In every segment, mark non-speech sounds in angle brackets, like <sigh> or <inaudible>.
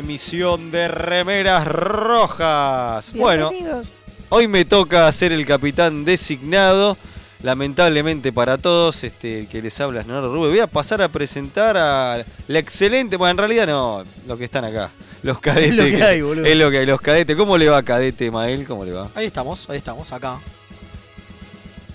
emisión de Remeras Rojas. Bueno, hoy me toca ser el capitán designado. Lamentablemente para todos, este, el que les habla es Leonardo Rubio. Voy a pasar a presentar a la excelente, bueno, en realidad no, los que están acá. Los cadetes. <laughs> Es lo que hay, boludo. Es lo que hay, los cadetes. ¿Cómo le va, cadete Mael? ¿Cómo le va? Ahí estamos, ahí estamos, acá.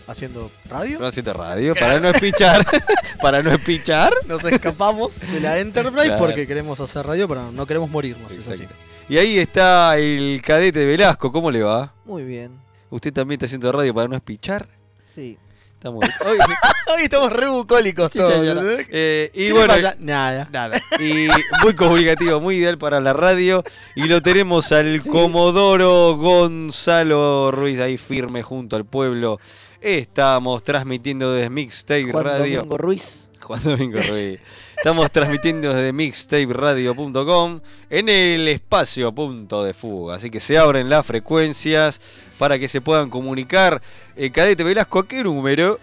Haciendo radio. No haciendo radio, para no espichar. <laughs> para no espichar. Nos escapamos de la Enterprise Claro. porque queremos hacer radio, pero no queremos morirnos. es así. Y ahí está el cadete Velasco, ¿cómo le va? Muy bien, ¿Usted también está haciendo radio para no espichar? sí. Bien. <laughs> Hoy- Hoy estamos re bucólicos ¿Qué todos. ¿entendés? Eh, y ¿Qué le bueno, pasa? Nada. nada. Y muy comunicativo, muy ideal para la radio. Y lo tenemos al Comodoro Gonzalo Ruiz ahí firme junto al pueblo. Estamos transmitiendo desde Mixtape Juan Radio. Domingo Ruiz. Juan Domingo Ruiz. Estamos transmitiendo desde mixtaperadio.com en el espacio punto de fuga. Así que se abren las frecuencias para que se puedan comunicar. Eh, Cadete Velasco, ¿a qué número?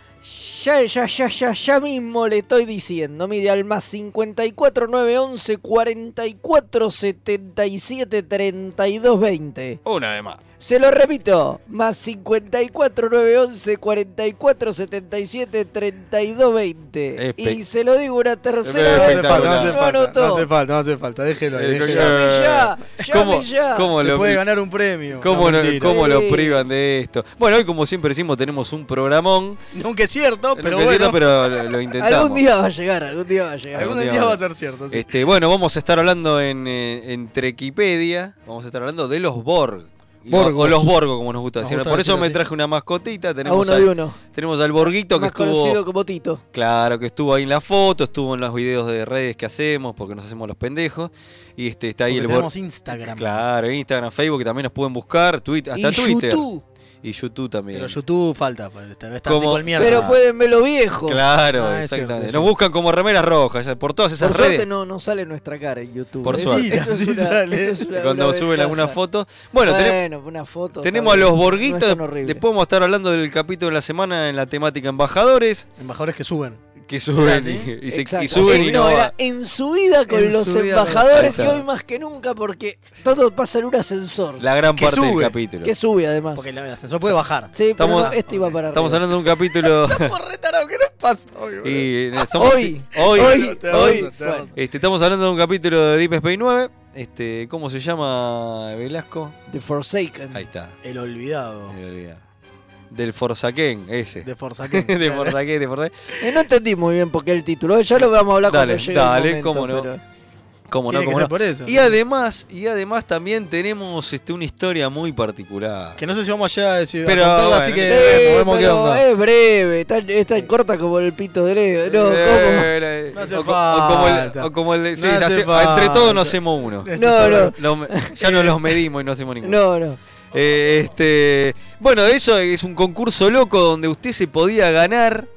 Ya, ya, ya, ya, ya mismo le estoy diciendo. Mire, al más 54 911 44 77 32 20. Una de más. Se lo repito, más 54 911 44 77 32 20. Espe- Y se lo digo una tercera No vez. hace falta, no hace no falta, anotó. no hace falta, no hace falta, déjelo ahí. Eh, déjelo. Llame ya, ¿Cómo, llame ya. cómo Se lo, puede ganar un premio. cómo No, lo- cómo lo Sí. privan de esto? Bueno, hoy como siempre decimos tenemos un programón. Nunca es cierto, pero bueno. lo, intentamos. Algún día va a llegar, algún día va a llegar. Algún algún día va a ser cierto. sí. Este, bueno, vamos a estar hablando en, eh, en Trequipedia, vamos a estar hablando de los Borg. Borgos. O los Borgos, como nos gusta decir. Por eso me traje una mascotita. A Tenemos, uno al, uno. tenemos al Borguito que Más conocido estuvo. como Tito. Claro, que estuvo ahí en la foto, estuvo en los videos de redes que hacemos, porque nos hacemos los pendejos. Y este está ahí Porque el Borg. tenemos Instagram. Claro, Instagram, Facebook, que también nos pueden buscar, Twitter, hasta y Twitter. YouTube. Y YouTube también. Pero YouTube falta. pues, Está, Como- tipo el mierda. Pero pueden ver lo viejo. Claro, Ah, cierto, exactamente. Nos buscan como remeras rojas, por todas esas Por redes. suerte no, no sale nuestra cara en YouTube. Por suerte. Eso, es Sí una, sale. eso es una- Cuando una suben alguna foto. Bueno, tenemos, una foto. tenemos a los borguitos. No. Después vamos a estar hablando del capítulo de la semana en la temática embajadores. Embajadores que suben. Que suben ¿sí? y, y se- y suben y no. era en su vida con En los embajadores y hoy más que nunca porque todo pasa en un ascensor. La gran Que parte del capítulo. Que sube además. Porque el ascensor puede bajar. Sí, pero Estamos- no, este iba para Estamos arriba. hablando de un capítulo. <laughs> Por retarado, ¿qué nos pasa? hoy, y eh, somos- Hoy, hoy, hoy, Te vamos a- hoy. te vamos a- Bueno, este, estamos hablando de un capítulo de Deep Space 9. Este, ¿Cómo se llama Velasco? The Forsaken. Ahí está. El olvidado. me olvidé. Del Forsaken, ese. De Forsaken. <laughs> de Forsaken, de Forsaken. Eh, no entendí muy bien por qué el título. Ya lo vamos a hablar Dale, cuando llegue dale, el momento. cómo no. pero- ¿Cómo no? Tiene que ¿Cómo ser no? por eso. Y además, y además también tenemos este, una historia muy particular. Que no sé si vamos allá a decir. Pero, a bueno, así que sí, vemos, vemos qué pero onda. es breve, tan- es tan corta como el pito de Leo. No, ¿cómo? Eh, No hace o, o como el, falta. o como el sí, No hace hace- falta. entre todos nos hacemos uno. No, no. Lo- ya no los medimos y no hacemos ninguno. No, no. Eh, este, bueno, eso es un concurso loco donde usted se podía ganar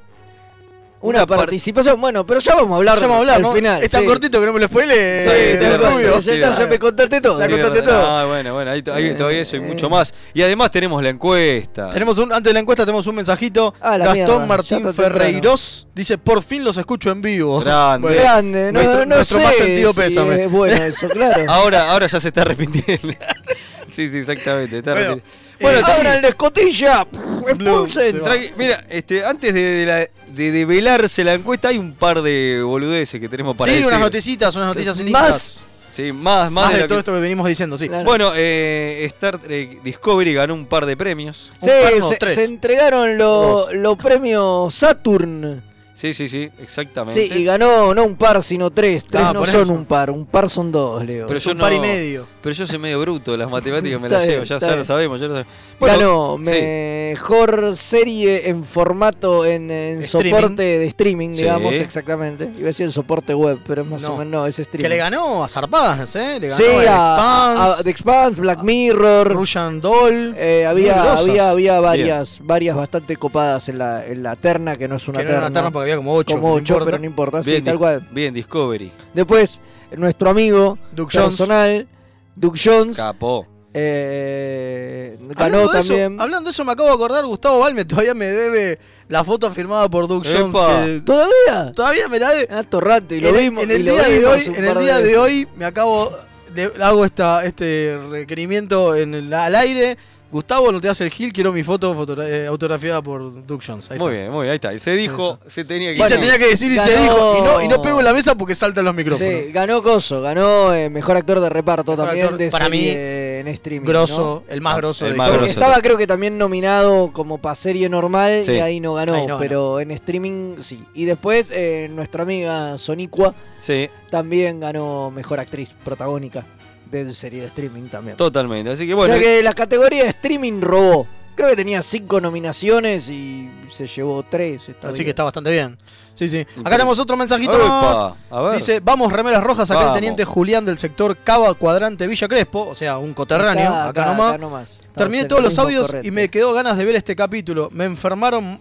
Una, par- participación. Bueno, pero ya vamos a hablar, Ya vamos a hablar, al ¿no? final. Es tan sí. cortito que no me lo spoile. Sí, eh, Rubio. ya, está, ya me contaste todo. Ya contaste todo. Ah, bueno, bueno, ahí, ahí todavía eso y eh. mucho más. Y además tenemos la encuesta. Tenemos un, antes de la encuesta tenemos un mensajito. Ah, Gastón mierda, Martín. Ferreiros dice, por fin los escucho en vivo. Grande. Bueno, Grande, no, nuestro- no nuestro sé más sentido si pésame. es bueno eso, claro. <laughs> Ahora, ahora ya se está arrepintiendo. <laughs> sí, sí, exactamente. está Bueno. arrepintiendo. Bueno, Eh, ¡Abran la escotilla! ¡Expulsen! Mira, este, antes de, de la- de develarse la encuesta, hay un par de boludeces que tenemos para sí, decir. unas noticitas, unas noticias sin Más. Sí, más, más, Más de, de lo todo que- esto que venimos diciendo, sí. Claro. Bueno, eh, Star Trek Discovery ganó un par de premios. Un Sí, par, no, se, tres. se entregaron los los premios Saturn. Sí, sí, sí, exactamente. Sí, y ganó no un par, sino tres. Tres Ah, no son eso. un par, un par son dos, Leo. Pero Es yo un par y no- medio. Pero yo soy medio bruto, las matemáticas me <laughs> las bien, llevo, ya, ya lo bien. sabemos. Ya lo sabemos. Ganó sí. mejor serie en formato en, en soporte de streaming, Sí. digamos, exactamente. Iba a decir en soporte web, pero es más No. o menos no, es streaming. Que le ganó a zarpadas, ¿eh? Le ganó Sí, a, a, Expanse, a The Expanse, Black Mirror. Russian Doll. eh, había, había, había varias, varias bastante copadas en la, en la terna, que no es una que no era terna. una terna porque había como ocho. como pero no importa, sí, Bien, tal cual. bien, Discovery. Después, nuestro amigo Duke Jones. personal, Duke Jones, Capó. eh, ganó Hablando de eso- también. hablando de eso, me acabo de acordar, Gustavo Balme todavía me debe la foto firmada por Duke Jones. Que ¿Todavía? todavía me la debe. Ah, torrante, y lo en, vimos. en el día de hoy, un en par el día de veces. hoy me acabo de, hago esta este requerimiento en el, al aire. Gustavo, no te hace el gil, quiero mi foto fotogra- eh, autografiada por Duke Jones. Ahí Muy está. bien, muy bien, ahí está. Se dijo, se tenía que Y se decir. tenía que decir y se dijo. Y no, y no pego en la mesa porque saltan los micrófonos. Sí, ganó Coso, ganó eh, mejor actor de reparto Mejor también actor, de para serie en streaming. Grosso, el más grosso El de más grosso. estaba creo que también nominado como para serie normal Sí. y ahí no ganó, Ahí no ganó. pero en streaming sí. Y después eh, nuestra amiga Sonicua Sí, también ganó mejor actriz protagónica de serie de streaming también. totalmente. Así que o bueno, sea que la categoría de streaming robó. Creo que tenía cinco nominaciones y se llevó tres. está Así bien. que está bastante bien. Sí, sí. Acá tenemos otro mensajito Epa, más. a ver. Dice, vamos remeras rojas acá Vamos. el teniente Julián del sector Cava Cuadrante Villa Crespo, o sea, un coterráneo, acá, nomás. Estamos Terminé en todos los audios y me quedó ganas de ver este capítulo. Me enfermaron.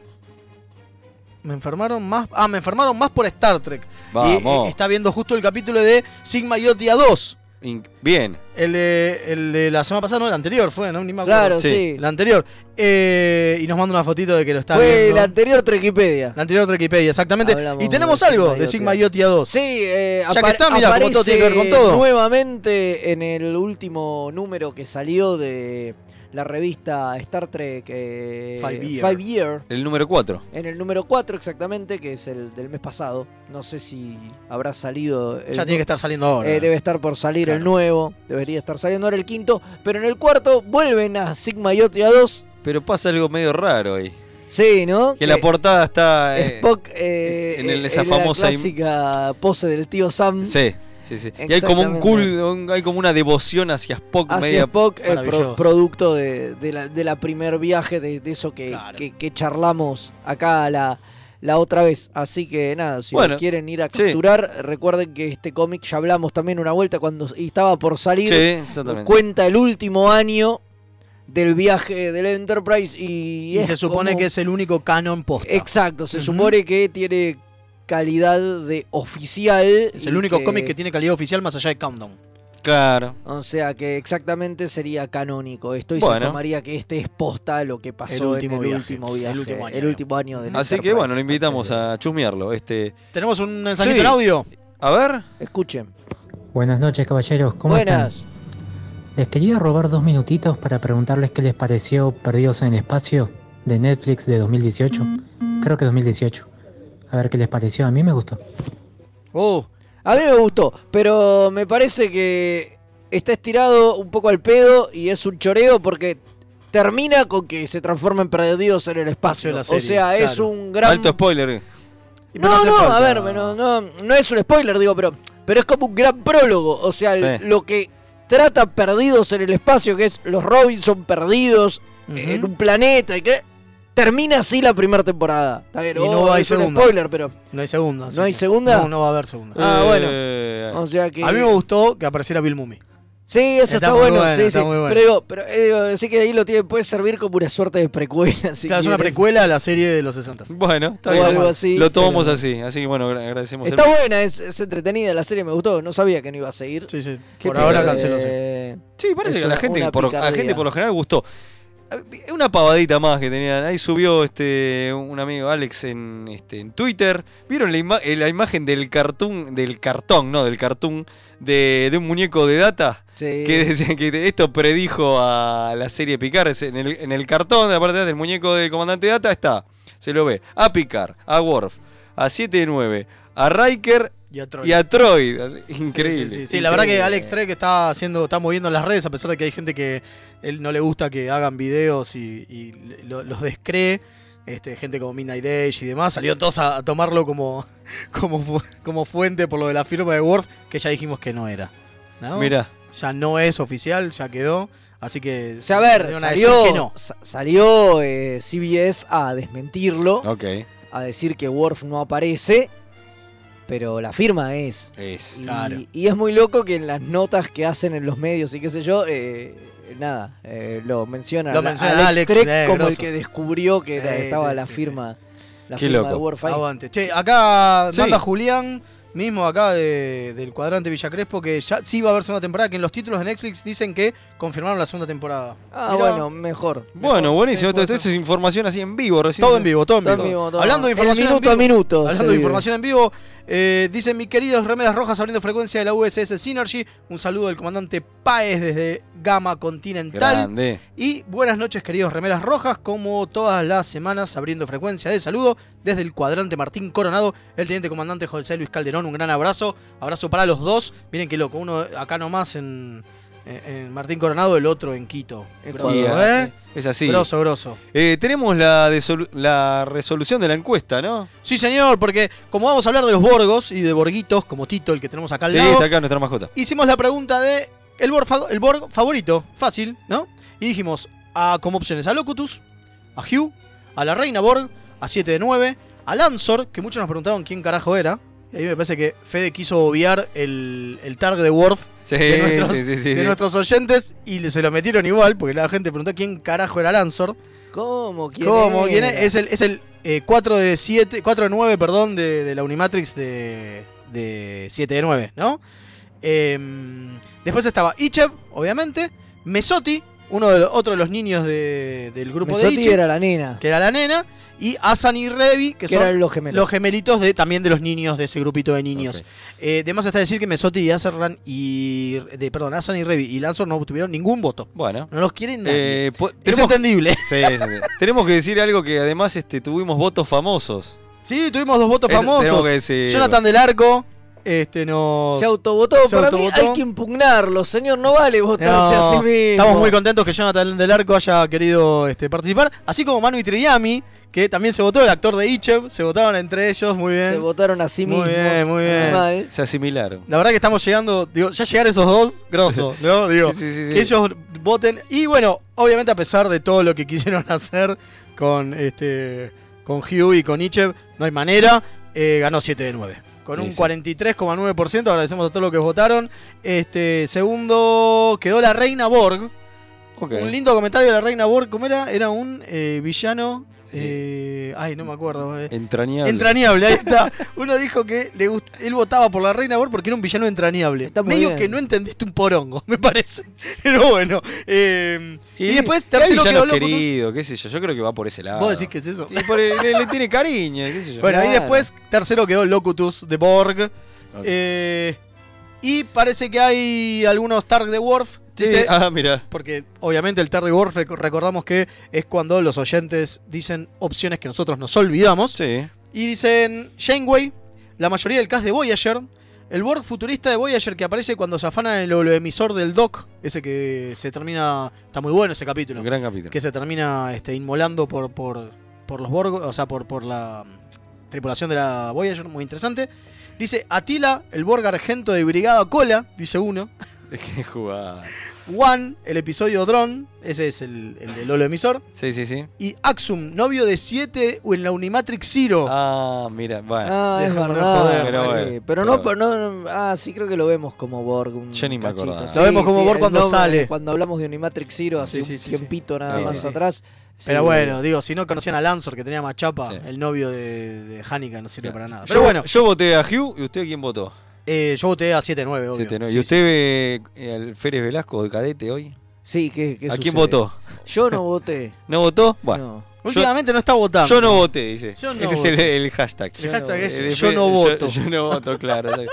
Me enfermaron más. Ah, me enfermaron más por Star Trek. Y Vamos. eh, está viendo justo el capítulo de Sigma Iotia 2. In- Bien. El de, el de la semana pasada, no, el anterior fue, ¿no? Ni me acuerdo. Claro, Sí. sí. El anterior. Eh, y nos manda una fotito de que lo está Fue viendo. la anterior Trekipedia. La anterior Wikipedia, exactamente. Hablamos y tenemos de algo de Sigma Iotia. Iotia 2. Sí, eh, Ya que está, mira, como todo tiene que ver con todo. Nuevamente en el último número que salió de la revista Star Trek eh, Five Year. Five Year, El número 4. en el número 4 exactamente, que es el del mes pasado. No sé si habrá salido. el Ya tiene que estar saliendo ahora. eh, debe estar por salir el nuevo, debería estar saliendo ahora el quinto, pero en el cuarto vuelven a Sigma Iotia 2. Pero pasa algo medio raro ahí. Sí, ¿no? Que la portada está. eh, Spock eh, en el- eh, esa en famosa la clásica pose del tío Sam. Sí, sí, sí. Y hay como un un- hay como una devoción hacia Spock Hacia media. Spock, el Maravilloso. producto de, de la, de la primer viaje, de, de eso que, Claro. que, que charlamos acá la, la otra vez. Así que nada, si Bueno, quieren ir a sí. capturar, recuerden que este cómic ya hablamos también una vuelta cuando y estaba por salir. Sí, exactamente. Cuenta el último año del viaje del Enterprise y, se supone como- que es el único canon posta. Exacto, se Ujú. supone que tiene calidad de oficial. es el único cómic que tiene calidad oficial más allá de Countdown. Claro. O sea que exactamente sería canónico esto y Bueno. se tomaría que este es posta lo que pasó El último en el viaje. último viaje, El último año. el último año del Así que bueno, lo invitamos a chusmearlo. Este, ¿Tenemos un mensajito Sí. en audio? a ver. Escuchen. Buenas noches, caballeros. ¿Cómo Buenas. están? Les quería robar dos minutitos para preguntarles qué les pareció Perdidos en el Espacio de Netflix de 2018. Creo que 2018. A ver qué les pareció. A mí me gustó. Oh, A mí me gustó, pero me parece que está estirado un poco al pedo y es un choreo porque termina con que se transforma en perdidos en el espacio. de la o sea, es un gran Alto spoiler. y pero No, no, falta- a ver, no, no, no es un spoiler, digo, pero, pero es como un gran prólogo. O sea, Sí. lo que trata perdidos en el espacio, que es los Robinson perdidos en un planeta y que termina así la primera temporada. Está bien, Y oh, no hay es un segunda. spoiler, pero. No hay segunda. ¿No hay que- segunda? No, no va a haber segunda. Ah, bueno. Eh, O sea que. A mí me gustó que apareciera Bill Mummy. Sí, eso Está está, muy bueno, bueno, sí, está sí. muy bueno. Pero digo, pero eh, digo, sí que ahí lo tiene, puede servir como una suerte de precuela. <laughs> Si Claro, es una precuela a la serie de los 60. Bueno, está O bien. algo así, Lo tomamos pero- así. Así que bueno, agra- agradecemos. el- Está buena, es, es entretenida la serie, me gustó. No sabía que no iba a seguir. Sí, sí. ¿Qué Por ahora canceló. sí. eh, Sí, parece Es que a la gente, por, a la gente por lo general gustó. Una pavadita más que tenían. Ahí subió este un amigo Alex en, este, en Twitter. ¿Vieron la, ima- eh, la imagen del cartoon, del cartón, no, del cartoon de, de un muñeco de data? Sí. Que decían que esto predijo a la serie Picard. En el, en el cartón, de la parte de atrás del muñeco del comandante Data, está. Se lo ve. A Picard, a Worf, a 7 de 9, a Riker Y a Troy. y a Troy. Sí, Increíble. Sí, sí, sí. la verdad que. Alex Trek está haciendo, está moviendo en las redes, a pesar de que hay gente que él no le gusta que hagan videos y, y lo- los descree. Este, gente como Midnight Age y demás, salieron todos a, a tomarlo como, <laughs> como, como fuente por lo de la firma de Worf, que ya dijimos que no era. ¿no? Mirá. Ya no es oficial, ya quedó. Así que. O sea, a ver, a salió, que no. sa- salió eh, CBS a desmentirlo, Ok. a decir que Worf no aparece, pero la firma es. Es. Y, Claro. y es muy loco que en las notas que hacen en los medios y qué sé yo, eh, nada, eh, lo menciona, Lo menciona Alex, Trek eh, como el grosso. que descubrió que era- Sí, estaba sí, la sí, firma, la Qué firma loco. de Worf ahí. Aguante. Che, acá Sí. manda Julián, mismo acá de- del cuadrante Villa Crespo, que ya sí va a haber segunda temporada, que en los títulos de Netflix dicen que confirmaron la segunda temporada. Ah, Mirá. bueno, mejor. Bueno, Mejor, buenísimo. Esto, esto es información así en vivo recién. Todo en vivo, todo en Todo vivo. en vivo, todo. Hablando de El información minuto en vivo, a minuto. Hablando de vive. información en vivo, eh, dicen mis queridos remeras rojas abriendo frecuencia de la USS Synergy. Un saludo del comandante Páez desde Gama Continental. Grande. Y buenas noches, queridos remeras rojas, como todas las semanas abriendo frecuencia de saludo desde el cuadrante Martín Coronado, el teniente comandante José Luis Calderón. Un gran abrazo, abrazo para los dos. Miren qué loco, uno acá nomás en, en- en Martín Coronado, el otro en Quito. Grosso. ¿eh? Es así. Grosso, grosso. Eh, tenemos la, resolución de la encuesta, ¿no? Sí, señor, porque como vamos a hablar de los Borgos y de Borguitos, como Tito, el que tenemos acá al Sí, lado, está acá nuestra mascota. hicimos la pregunta de el Borg, el Borg favorito, fácil, ¿no? Y dijimos a, como opciones a Locutus, a Hugh, a la Reina Borg, a 7 de 9, a Lansor, que muchos nos preguntaron quién carajo era. Y ahí me parece que Fede quiso obviar el, el tag de Worf Sí, de, nuestros, sí, sí, sí, de sí. nuestros oyentes y se lo metieron igual, porque la gente preguntó quién carajo era Lansor. ¿Cómo? ¿Quién ¿Cómo? ¿Quién era? es? Es el, es el eh, 4 de 7, 4 de 9, perdón, de, de la Unimatrix de, de 7 de 9, ¿no? Em, después estaba Ichev, obviamente, Mesotti, uno de los, otro de los niños de- del grupo Mesotti de Ichev, era la nena, que era la nena, y Asan y Revi, que, son eran los gemelos. los gemelitos de, también de los niños, de ese grupito de niños. Ok. Eh, además está decir que Mesotti y Azerran y... De, perdón, Asan y Revi y Lanzor no tuvieron ningún voto. Bueno. No los quieren nadie. Eh, es entendible. <laughs> sí, sí, sí. tenemos que decir algo que además este, tuvimos votos famosos. Sí, tuvimos dos votos famosos. que decir. Jonathan del Arco este, nos... Se autovotó. Se Para autovotó. mí hay que impugnarlo, señor. No vale votarse No, a sí mismo. Estamos muy contentos que Jonathan del Arco haya querido este, participar. Así como Manu Triami, que también se votó, el actor de Ichev. Se votaron entre ellos, muy bien. Se votaron a sí Muy mismos. bien, muy bien. Mal. Se asimilaron. La verdad que estamos llegando, digo, ya llegar esos dos, grosso, <laughs> ¿no? Digo, Sí, sí, sí, sí. que ellos voten. Y bueno, obviamente a pesar de todo lo que <laughs> quisieron hacer con este con Hugh y con Ichev, no hay manera. eh, ganó 7 de 9. Con un sí. 43,9%. Agradecemos a todos los que votaron. Este segundo quedó la Reina Borg. Un lindo comentario de la Reina Borg. ¿Cómo era? Era un eh, villano. Eh, ay, no me acuerdo. eh. Entrañable. Entrañable, ahí está. <laughs> Uno dijo que le gust- él votaba por la Reina Borg porque era un villano entrañable. Está muy Medio bien. que no entendiste un porongo, <laughs> me parece. Pero bueno. eh, y, después, tercero quedó Locutus. querido, qué sé yo. Yo creo que va por ese lado. ¿Vos decís que es eso? Y por el- le, le tiene cariño, qué sé yo. Bueno, ahí Claro. después, tercero quedó Locutus de Borg. Eh, y parece que hay algunos Targ de Worf. Sí, Dice- ah, mira. Porque obviamente el Worf rec- recordamos que es cuando los oyentes dicen opciones que nosotros nos olvidamos. Sí. Y dicen Janeway, la mayoría del cast de Voyager, el Borg futurista de Voyager que aparece cuando se afana el holoemisor del Doc, ese que se termina, está muy bueno ese capítulo, Un gran capítulo. que se termina este, inmolando por, por, por los Borg, o sea, por, por la tripulación de la Voyager, muy interesante. Dice Atila, el Borg argento de Brigada Cola, dice uno. <laughs> Es que jugar. One, el episodio Drone, ese es el, el del holoemisor. Sí, sí, sí. Y Axum, novio de 7 en la Unimatrix Zero. Ah, mira, bueno. Ah, es Déjame verdad. joder, pero sí. bueno, pero no, pero no, no- Ah, sí, creo que lo vemos como Borg. un Yo ni me acordaba. Lo vemos como Borg cuando sale. Cuando hablamos de Unimatrix Zero hace Sí, sí, un tiempito nada Sí, más sí, sí. atrás. Pero bueno, digo, si no conocían a Lansor, que tenía más chapa, Sí. el novio de, de Hanika no sirve para nada. Yo, Pero bueno, yo voté a Hugh y usted quién votó. Eh, yo voté a 7-9, obvio. ¿Y usted sí. ve eh, al Férez Velasco de cadete hoy? Sí, ¿qué, qué ¿A quién votó? Yo no voté. ¿No votó? Bueno. No. Últimamente no está votando. Yo no voté, dice. Yo no Ese es el, el hashtag. El hashtag es Eh, yo no voto. Yo, yo no voto, claro. <laughs>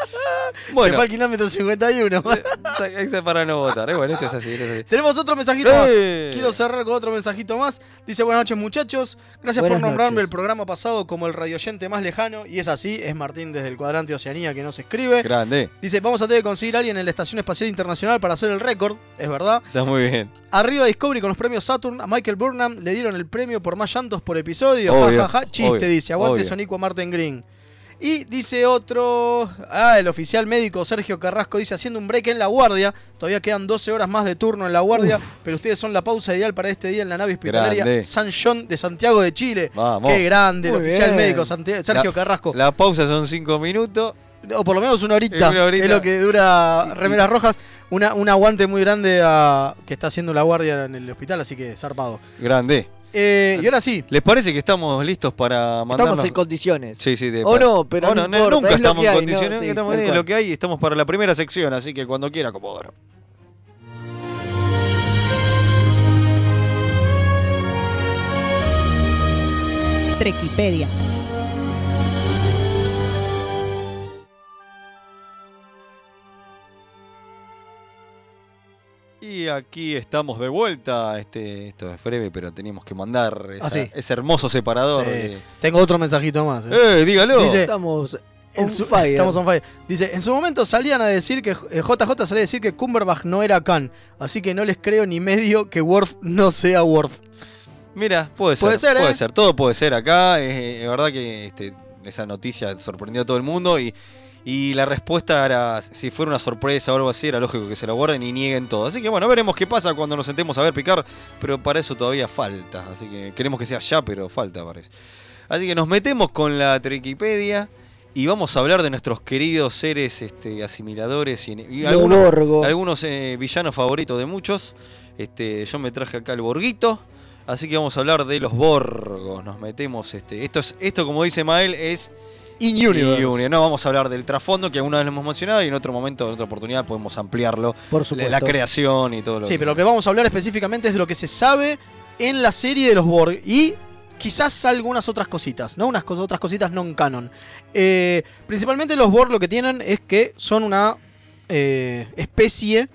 Se bueno, fue al kilómetro 51. <laughs> ese es para no votar. eh, Bueno, esto es así. esto es así. Tenemos otro mensajito más. Quiero cerrar con otro mensajito más. Dice, buenas noches muchachos. Gracias Buenas por nombrarme noches. el programa pasado como el radioyente más lejano. Y es así, es Martín desde el cuadrante Oceanía que no se escribe. Grande. Dice, vamos a tener que conseguir a alguien en la Estación Espacial Internacional para hacer el récord. Es verdad. Está muy bien. Arriba Discovery con los premios Saturn. A Michael Burnham le dieron el premio por más llantos por episodio. Obvio, ja, ja, ja. Chiste, obvio, dice. Aguante. Sonico Martin Green. Y dice otro. Ah, el oficial médico Sergio Carrasco dice: haciendo un break en la guardia. Todavía quedan 12 horas más de turno en la guardia. Pero ustedes son la pausa ideal para este día en la nave hospitalaria Grande. San John de Santiago de Chile. Vamos. Qué grande, el oficial bien. médico Sergio La- Carrasco. La pausa son cinco minutos. O por lo menos una horita. Una horita. Es lo que dura Remeras Rojas. Una, un aguante muy grande a- que está haciendo la guardia en el hospital, así que zarpado. Grande. Eh, y ahora sí, ¿Les parece que estamos listos para mandarnos? Estamos en condiciones. Sí, sí, de O no, pero O no no, importa, nunca es lo estamos que en hay, condiciones. ¿no? Sí, estamos en lo que hay. Estamos para la primera sección, así que cuando quiera, Comodoro. Trequipedia. Y aquí estamos de vuelta. Este, esto es breve, pero teníamos que mandar esa- Ah, sí. ese hermoso separador. Sí. de- tengo otro mensajito más. eh. ¡Eh, dígalo! Dice- Estamos En su- fire. Estamos on fire. Dice, en su momento salían a decir que eh, JJ salía a decir que Cumberbatch no era Khan, así que no les creo ni medio que Worf no sea Worf. Mira, puede ser. Puede ser, puede ¿eh? ser. Todo puede ser acá. Es, es verdad que este, esa noticia sorprendió a todo el mundo y, y la respuesta era, si fuera una sorpresa o algo así, era lógico que se la guarden y nieguen todo. Así que bueno, veremos qué pasa cuando nos sentemos a ver picar, pero para eso todavía falta. Así que queremos que sea ya, pero falta parece. Así que nos metemos con la Trequipedia y vamos a hablar de nuestros queridos seres este, asimiladores y, algunos eh, villanos favoritos de muchos. Este, yo me traje acá el Borguito. Así que vamos a hablar de los Borgos. Nos metemos. Este, esto, es, esto como dice Mael, es In Universe. Union. No, vamos a hablar del trasfondo que alguna vez lo hemos mencionado y en otro momento, en otra oportunidad, podemos ampliarlo. Por supuesto. la creación y todo lo Sí, pero lo que vamos a hablar específicamente es de lo que se sabe en la serie de los Borg y quizás algunas otras cositas, ¿no? Unas cos- otras cositas non canon. Eh, principalmente los Borg lo que tienen es que son una eh, especie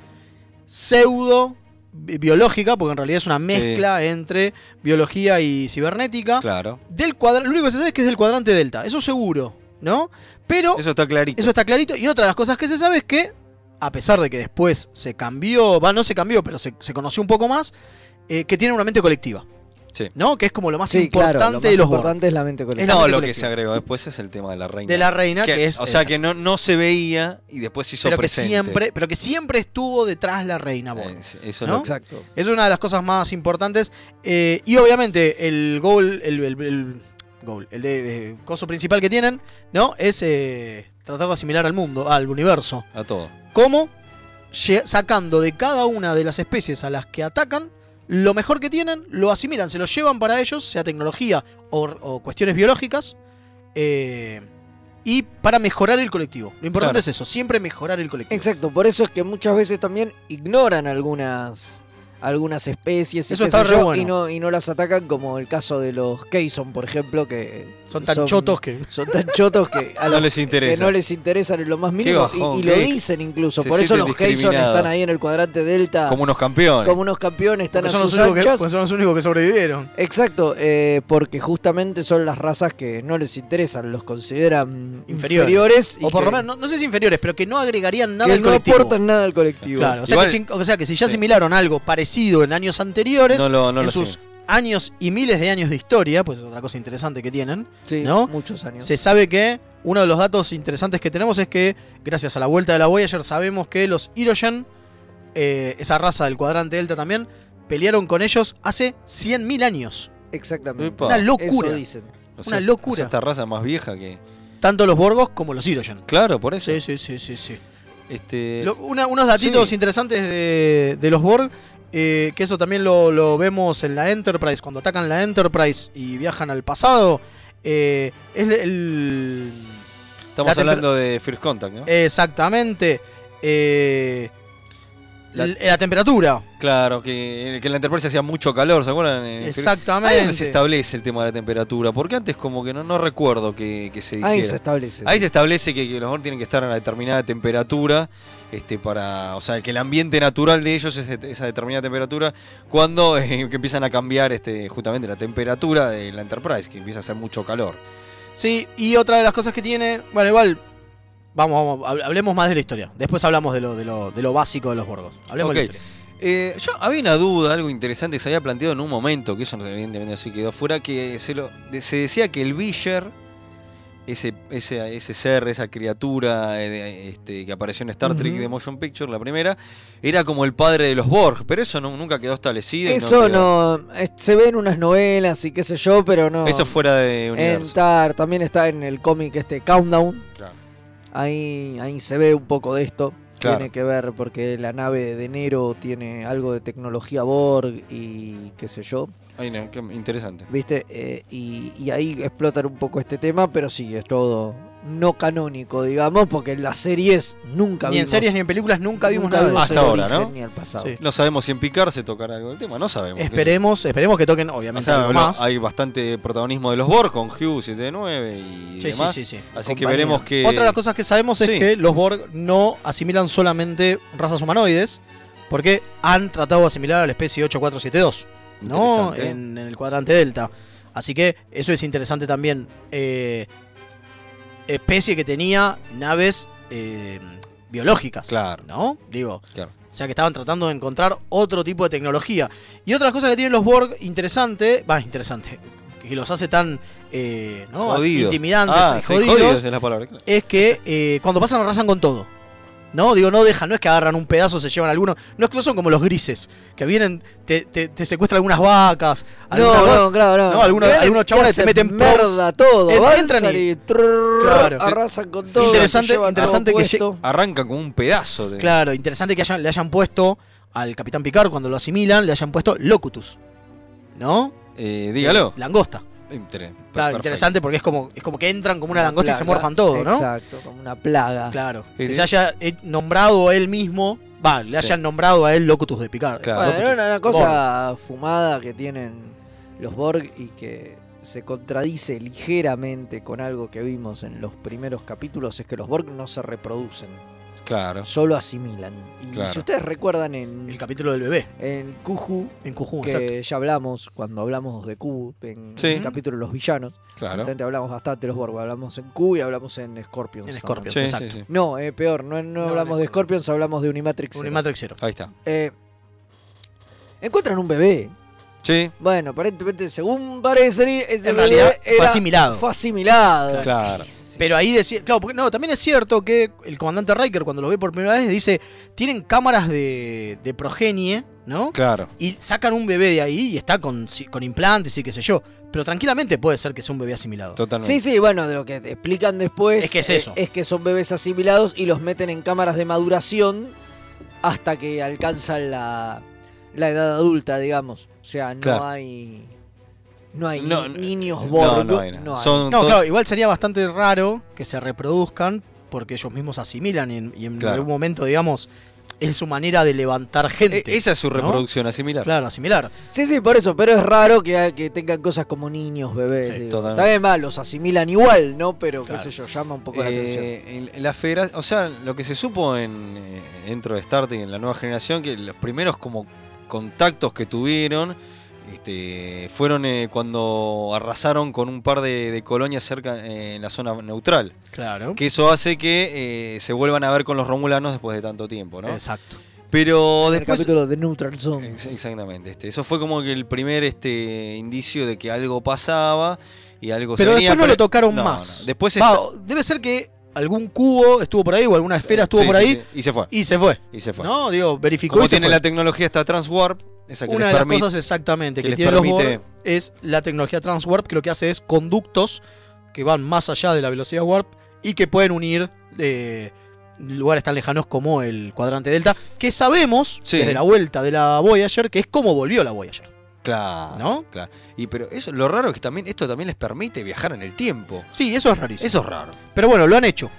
pseudo biológica, porque en realidad es una mezcla entre biología y cibernética. Claro. Del cuadra- lo único que se sabe es que es del cuadrante delta, eso seguro, ¿no? Pero Eso está clarito. eso está clarito. Y otra de las cosas que se sabe es que, a pesar de que después se cambió, va, no se cambió, pero se, se conoció un poco más, eh, que tiene una mente colectiva. Sí. ¿No? Que es como lo más Sí, importante claro, lo más de los Borg. importante es la mente Es colectiva. no, mente lo que se agregó después es el tema de la reina. De la reina, que, es. O sea, que no, no se veía y después se hizo pero que presente. siempre, pero que siempre estuvo detrás la reina Borg. Eh, sí, eso es ¿no? lo que- Exacto. Es una de las cosas más importantes. eh, y obviamente el goal, el, el- el goal, el de, eh, coso principal que tienen, ¿no? Es eh, tratar de asimilar al mundo, al universo. a todo. ¿Cómo? Sacando de cada una de las especies a las que atacan lo mejor que tienen, lo asimilan, se lo llevan para ellos, sea tecnología o, o cuestiones biológicas, eh, y para mejorar el colectivo. Lo importante Claro. es eso, siempre mejorar el colectivo. Exacto, por eso es que muchas veces también ignoran algunas algunas especies Eso qué está sé re yo, bueno. y no y no las atacan como el caso de los Keyson, por ejemplo, que Son tan chotos que... <laughs> son tan chotos que a No los- les que interesa. no les interesan en lo más mínimo bajón, y, y lo dicen incluso. se Por eso los discriminados. están ahí en el cuadrante delta Como unos campeones. como unos campeones, están Porque son, los sus únicos que, porque son los únicos que sobrevivieron. Exacto, eh, porque justamente son las razas que no les interesan, los consideran Inferiores. O por que- lo menos, no, no sé si inferiores, pero que no agregarían nada que al no colectivo. aportan nada al colectivo. Claro, o sea, Igual- que si, o sea que si ya Sí. asimilaron algo parecido en años anteriores, No lo, no en lo sus siguen. Años y miles de años de historia, pues es otra cosa interesante que tienen, Sí, ¿no? muchos años. se sabe que uno de los datos interesantes que tenemos es que, gracias a la vuelta de la Voyager, sabemos que los Hirogen, eh, esa raza del cuadrante Delta también, pelearon con ellos hace 100.000 años. Exactamente. Epa. Una locura. Eso dicen. O una locura. o sea, esta raza más vieja que. Tanto los Borgos como los Hirogen. Claro, por eso. Sí, sí, sí, sí, sí. Este, Lo- una- unos datitos sí. interesantes de, de los Borg, eh, que eso también lo, lo vemos en la Enterprise, cuando atacan la Enterprise y viajan al pasado. eh, es el, estamos la hablando de First Contact, ¿no? Exactamente. eh, La- temperatura. Claro, que, que en la Enterprise hacía mucho calor, ¿se acuerdan? Exactamente. Ahí es donde se establece el tema de la temperatura, porque antes como que no, no recuerdo que, que se dijera. Ahí se establece. Ahí se establece que, que los Borg tienen que estar a una determinada temperatura, este, para, o sea, que el ambiente natural de ellos es de- esa determinada temperatura, cuando <laughs> eh, que empiezan a cambiar este, justamente la temperatura de la Enterprise, que empieza a hacer mucho calor. Sí, y otra de las cosas que tiene. Bueno, igual. Vamos, vamos, hab- hablemos más de la historia. Después hablamos de lo, de lo, de lo básico de los Borgos. Hablemos de Ok. la historia. Eh, yo había una duda, algo interesante que se había planteado en un momento, que eso evidentemente así quedó fuera, que se, lo, de- se decía que el Villar, ese, ese, ese ser, esa criatura eh, este, que apareció en Star Trek de Motion Picture, la primera, era como el padre de los Borg, pero eso no- nunca quedó establecido. Eso quedó- no. Se ve en unas novelas y qué sé yo, pero no. Eso fuera de en universo. Tar- también está en el cómic este Countdown. Claro. Ahí, ahí se ve un poco de esto. Claro. Tiene que ver porque la nave de Nero tiene algo de tecnología Borg y qué sé yo. Ay, no, qué interesante. ¿Viste? Eh, y, y ahí explotan un poco este tema, pero sí, es todo no canónico, digamos, porque en las series nunca Ni en vimos. series ni en películas nunca vimos nunca nada de vimos eso. Hasta el ahora, origen ¿no? Ni el pasado. Sí. No sabemos si en Picar se tocará algo del tema, no sabemos. Esperemos, esperemos que toquen, O obviamente, sea, algo no, más. hay bastante protagonismo de los Borg con Hugh 79 y Sí, sí, demás. sí, sí. Así que veremos que. Otra de las cosas que sabemos es Sí. que los Borg no asimilan solamente razas humanoides, porque han tratado de asimilar a la especie 8472, ¿no? En, en el cuadrante delta. Así que eso es interesante también. Eh, especie que tenía naves eh, biológicas, Claro. ¿no? Digo, Claro. o sea que estaban tratando de encontrar otro tipo de tecnología. Y otra cosa que tienen los Borg interesante, va, interesante, que los hace tan eh, ¿no? Jodidos. intimidantes Ah, y sí, jodidos, es la palabra. claro. es que eh, cuando pasan arrasan con todo. No, digo, no dejan, no es que agarran un pedazo, se llevan alguno. No es que no son como los grises, que vienen, te, te, te secuestran algunas vacas. No, no, claro, no. No, algunos- algunos y chabones te meten merda todo. En- entran y- y, trrr, Claro. arrasan con todo. Interesante- todo interesante que puesto. Arranca como un pedazo de. Claro, interesante que hayan- le hayan puesto al Capitán Picard, cuando lo asimilan, le hayan puesto Locutus. ¿no? Eh, dígalo. Langosta. Inter- Claro, perfecto. interesante porque es como, es como que entran como una Una langosta y se morfan todo, ¿no? Exacto, como una plaga. Claro. Que se haya eh, nombrado él mismo, va, le Sí. hayan nombrado a él Locutus de Picard. Claro. Bueno, Locutus. era una cosa fumada que tienen los Borg y que se contradice ligeramente con algo que vimos en los primeros capítulos, es que los Borg no se reproducen, Claro. solo asimilan. Y Claro. si ustedes recuerdan en, El capítulo del bebé, en Kuju, en Cujú, que exacto. ya hablamos cuando hablamos de Q, en Sí. el capítulo de los villanos, Claro. Hablamos bastante de los Borg, hablamos en Q y hablamos en Scorpions. En. Scorpions, Sí, exacto. sí, sí. No, eh, peor, no, no No, hablamos de Scorpions. Hablamos de Unimatrix. Zero. Unimatrix Zero. Ahí está. Eh, encuentran un bebé. Sí, Bueno, aparentemente, según parece, ese En bebé realidad, fue asimilado. Fue asimilado. claro. Pero ahí decía, claro, porque no, también es cierto que el comandante Riker cuando lo ve por primera vez dice, tienen cámaras de, de progenie, ¿no? Claro. Y sacan un bebé de ahí y está con, con implantes y qué sé yo. Pero tranquilamente puede ser que sea un bebé asimilado. Totalmente. Sí, sí, bueno, de lo que te explican después Es que es eh, eso. es que son bebés asimilados y los meten en cámaras de maduración hasta que alcanzan la, la edad adulta, digamos. O sea, no Claro. hay no hay No, ni- niños no, Borg. no hay, no. no hay. Son- No, to- claro, igual sería bastante raro que se reproduzcan porque ellos mismos asimilan y en, y en Claro. algún momento, digamos, es su manera de levantar gente. E- esa es su ¿no? reproducción asimilar. Claro, asimilar. Sí, sí, por eso, pero es raro que, que tengan cosas como niños, bebés. Sí, bien mal, los asimilan igual, ¿no? Pero Claro. qué sé yo, llama un poco la atención. Eh, en la federa- o sea, lo que se supo en, eh, dentro de Star Trek en la nueva generación, que los primeros como contactos que tuvieron este, fueron eh, cuando arrasaron con un par de, de colonias cerca eh, en la zona neutral. Claro. Que eso hace que eh, se vuelvan a ver con los romulanos después de tanto tiempo, ¿no? Exacto. Pero el después... capítulo de Neutral Zone. Ex- Exactamente. Este, eso fue como que el primer este, indicio de que algo pasaba y algo Pero se venía. después no lo tocaron no, más. no. Después Va, está- debe ser que algún cubo estuvo por ahí o alguna esfera estuvo Sí, por sí, ahí sí, y se fue. y se fue. Y se fue. ¿No? Digo, verificó Como y se tiene fue. la tecnología esta Transwarp, esa que Una les de las cosas exactamente que tienen los Borg es la tecnología Transwarp, que lo que hace es conductos que van más allá de la velocidad Warp y que pueden unir eh, lugares tan lejanos como el cuadrante Delta, que sabemos desde la vuelta de la Voyager que es como volvió la Voyager. Claro, ¿No? claro. Y pero eso, lo raro es que también esto también les permite viajar en el tiempo. Sí, eso es rarísimo. Eso es raro. Pero bueno, lo han hecho.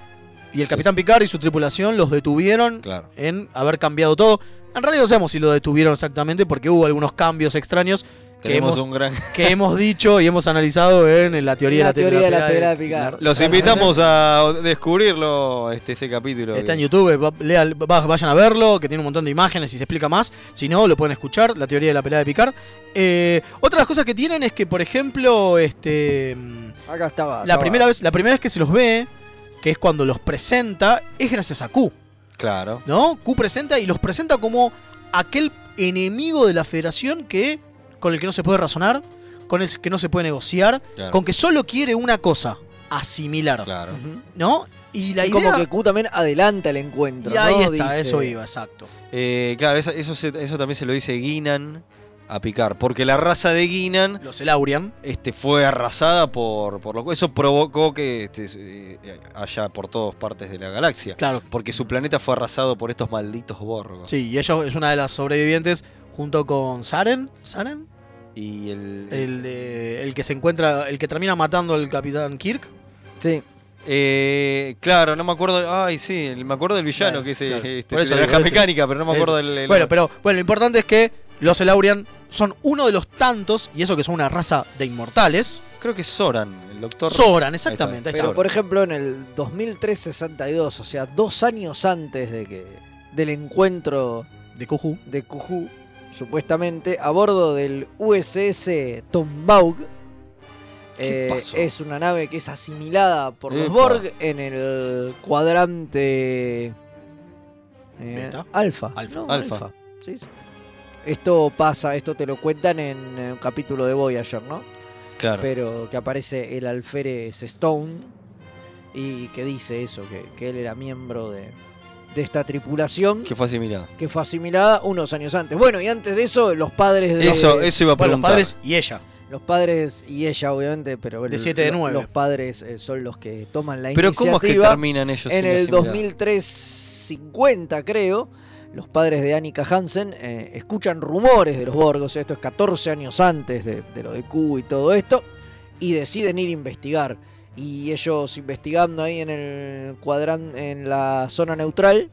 Y el Sí, Capitán Picard y su tripulación los detuvieron Claro. en haber cambiado todo. En realidad no sabemos si lo detuvieron exactamente porque hubo algunos cambios extraños que Tenemos hemos, un gran. que hemos dicho y hemos analizado en la teoría, La de, la teoría de la pelada pelada de Picard. Los invitamos a descubrirlo, este, ese capítulo. Está en YouTube, va- lean- va- vayan a verlo, que tiene un montón de imágenes y se explica más. Si no, lo pueden escuchar, la teoría de la pelea de Picard. Eh, otra de las cosas que tienen es que, por ejemplo, este mm, Acá estaba. la estaba. primera vez, la primera vez que se los ve, que es cuando los presenta, es gracias a Q, Claro. ¿no? Q presenta y los presenta como aquel enemigo de la Federación que con el que no se puede razonar, con el que no se puede negociar, Claro. con que solo quiere una cosa, asimilar, Claro. ¿no? Y la Y idea como que Q también adelanta el encuentro. y ahí ¿no? está, Dice- eso iba, exacto. Eh, claro, eso, eso, se- eso también se lo dice Guinan a Picard. Porque la raza de Guinan Los Elaurian. este, fue arrasada por, por lo Eso provocó que este, eh, haya por todas partes de la galaxia. Claro. Porque su planeta fue arrasado por estos malditos borgos. Sí, y ella es una de las sobrevivientes junto con Saren. ¿Saren? Y el. El, de, el que se encuentra, el que termina matando al capitán Kirk. Sí. Eh, claro, no me acuerdo. Ay, sí, me acuerdo del villano que es claro. este, Por eso de la mecánica, pero no me acuerdo del. el- Bueno, pero bueno, lo importante es que los Elaurian son uno de los tantos, y eso que son una raza de inmortales. Creo que es Soran, el doctor. Sobran, exactamente. ahí Pero por ejemplo en el 2362, o sea, dos años antes de que del encuentro De Kuju. de Kuju, supuestamente, a bordo del USS Tombaugh, ¿Qué eh, es una nave que es asimilada por los. Borg en el cuadrante eh, alfa. Alfa. No, Alfa. Sí, sí. Esto pasa, esto te lo cuentan en un capítulo de Voyager, ¿no? Claro. pero que aparece el alférez Stone y que dice eso, que, que él era miembro de, de esta tripulación Que fue asimilado. que fue asimilada unos años antes. Bueno, y antes de eso, los padres de Eso, eso iba a Bueno, los padres y ella. los padres y ella obviamente, pero De siete de nueve. los padres eh, son los que toman la Pero ¿cómo es que iniciativa. terminan ellos en el asimilados? 2350, creo, los padres de Annika Hansen eh, escuchan rumores de los Borg, o sea, esto es 14 años antes de, de lo de Q y todo esto, y deciden ir a investigar. Y ellos investigando ahí en el cuadrante, en la zona neutral,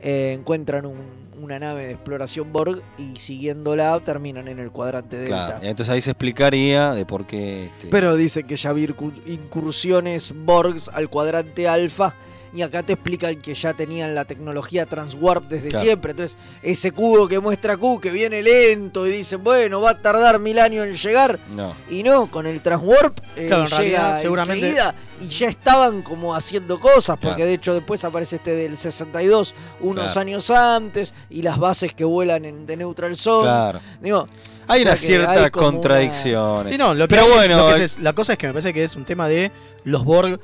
eh, encuentran un- una nave de exploración Borg y siguiéndola terminan en el cuadrante Delta. Claro, entonces ahí se explicaría de por qué. este, Pero dicen que ya había incur- incursiones Borgs al cuadrante alfa. Y acá te explican que ya tenían la tecnología Transwarp desde Claro. siempre. Entonces, ese cubo que muestra Q, que viene lento y dicen, bueno, va a tardar mil años en llegar. No. Y no, con el Transwarp eh, Claro, en llega realidad, seguramente- enseguida y ya estaban como haciendo cosas. Porque Claro. de hecho después aparece este del 62 unos Claro. años antes. Y las bases que vuelan en, de Neutral Zone. Claro. Digo, Hay O sea una- contradicciones. Sí, no, lo que Pero hay- bueno, lo que es- la cosa es que me parece que es un tema de los Borg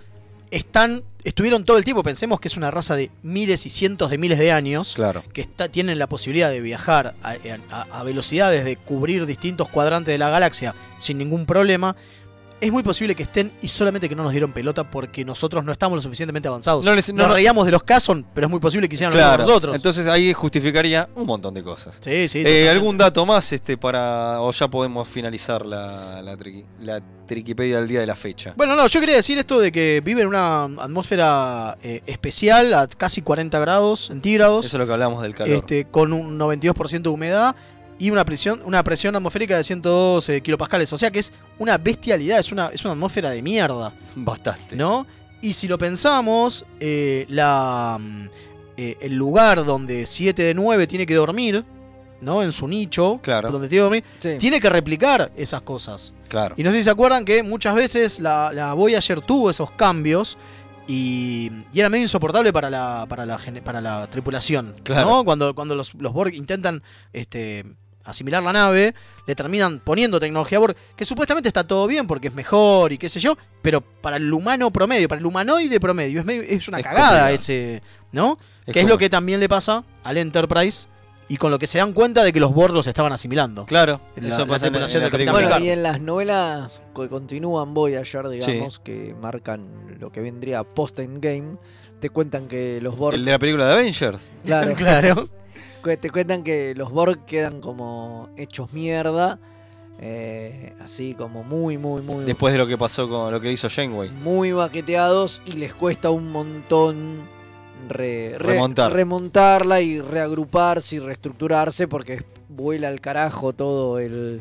están estuvieron todo el tiempo, pensemos que es una raza de miles y cientos de miles de años Claro. que está, tienen la posibilidad de viajar a, a- a velocidades de cubrir distintos cuadrantes de la galaxia sin ningún problema. Es muy posible que estén y solamente que no nos dieron pelota porque nosotros no estamos lo suficientemente avanzados. No les- no- nos no- reíamos de los Cason, pero es muy posible que hicieran lo Claro. mismo nosotros. Entonces ahí justificaría un montón de cosas. sí, sí. Eh. ¿Algún dato más este para o ya podemos finalizar la, la, triqui- la Triquipedia del día de la fecha? Bueno, no, yo quería decir esto de que vive en una atmósfera eh, especial a casi 40 grados centígrados, Eso es lo que hablamos del calor. este, con un 92% de humedad y una presión, una presión atmosférica de 112 kilopascales. O sea que es una bestialidad, es una, es una atmósfera de mierda, Bastante. ¿no? Y si lo pensamos, eh, la, mm, eh, el lugar donde 7 de 9 tiene que dormir, ¿no? En su nicho, Claro. donde tiene que dormir, sí. tiene que replicar esas cosas. Claro. Y no sé si se acuerdan que muchas veces la, la Voyager tuvo esos cambios y, y era medio insoportable para la, para la, para la tripulación. Claro. ¿no? Cuando, cuando los, los Borg intentan este, asimilar la nave, le terminan poniendo tecnología Borg, que supuestamente está todo bien porque es mejor y qué sé yo, pero para el humano promedio, para el humanoide promedio, es, medio- es una Es cagada complicado. ese. ¿No? Es que es lo que también le pasa al Enterprise y con lo que se dan cuenta de que los Borg los estaban asimilando. Claro. La- eso la en, del Capitán. Bueno, y en las novelas que continúan Voyager, digamos, que marcan lo que vendría post-endgame, te cuentan que los Borg. El de la película de Avengers. Claro, <laughs> claro. Te cuentan que los Borg quedan como hechos mierda. eh, así como muy, muy, muy. Después de lo que pasó con lo que hizo Janeway. Muy baqueteados y les cuesta un montón re- re- Remontar. remontarla y reagruparse y reestructurarse porque vuela al carajo todo el,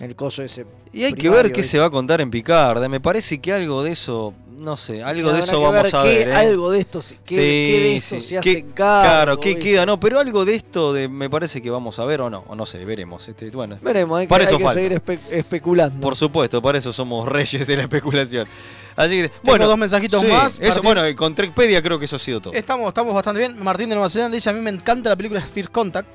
el coso ese. Y hay que ver qué ¿viste? se va a contar en Picard. Me parece que algo de eso, no sé, algo de eso que vamos ver a qué- ver. ¿eh? Algo de esto, se- qué, qué de esto sí. se ¿Qué- hace cargo, Claro, ¿qué ¿viste? queda? No, pero algo de esto de, me parece que vamos a ver o no, o no sé, veremos. Este, bueno, Veremos, hay que, Para hay eso que falta. seguir espe- especulando. por supuesto, para eso somos reyes de la especulación. Así que, Tengo bueno, dos mensajitos sí, más. Eso, Martín- bueno, con Trekpedia creo que eso ha sido todo. Estamos, estamos bastante bien. Martín de Nueva Zelanda dice: A mí me encanta la película First Contact,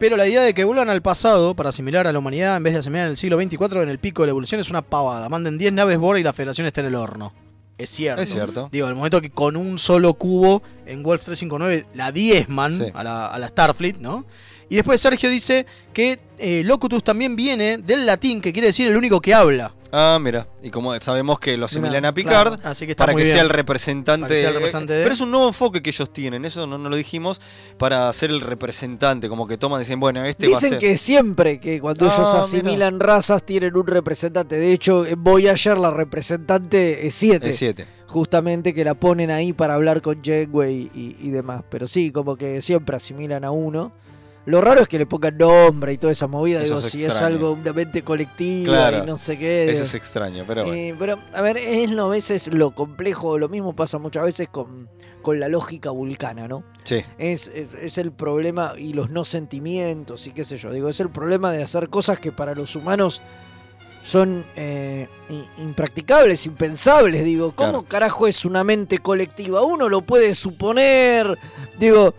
pero la idea de que vuelvan al pasado para asimilar a la humanidad en vez de asimilar en el siglo 24 en el pico de la evolución es una pavada. Manden 10 naves Borg y la federación está en el horno. Es cierto. Es cierto. Digo, el momento que con un solo cubo en Wolf 359 la diezman Sí. a, la, a la Starfleet, ¿no? Y después Sergio dice que eh, Locutus también viene del latín, que quiere decir el único que habla. Ah, mira. Y como sabemos que lo asimilan a Picard, Así que está para muy que bien. sea el representante. Que sea el representante de- Pero es un nuevo enfoque que ellos tienen, eso no, no lo dijimos, para ser el representante, como que toman dicen, bueno, este va a Dicen ser. que siempre que cuando Ah, ellos mira. asimilan razas tienen un representante. De hecho, en Voyager la representante es 7. Es 7. Justamente que la ponen ahí para hablar con Janeway y, y demás. Pero sí, como que siempre asimilan a uno. Lo raro es que le pongan nombre y toda esa movida. Eso Digo, es si es algo, una mente colectiva Claro. y no sé qué. Eso es extraño, pero bueno. Eh, pero, a ver, es lo, a veces lo complejo, lo mismo pasa muchas veces con, con la lógica vulcana, ¿no? Sí. Es, es, es el problema y los no sentimientos y qué sé yo. Digo, es el problema de hacer cosas que para los humanos son eh, impracticables, impensables. Digo, ¿cómo Claro. carajo es una mente colectiva? Uno lo puede suponer, digo,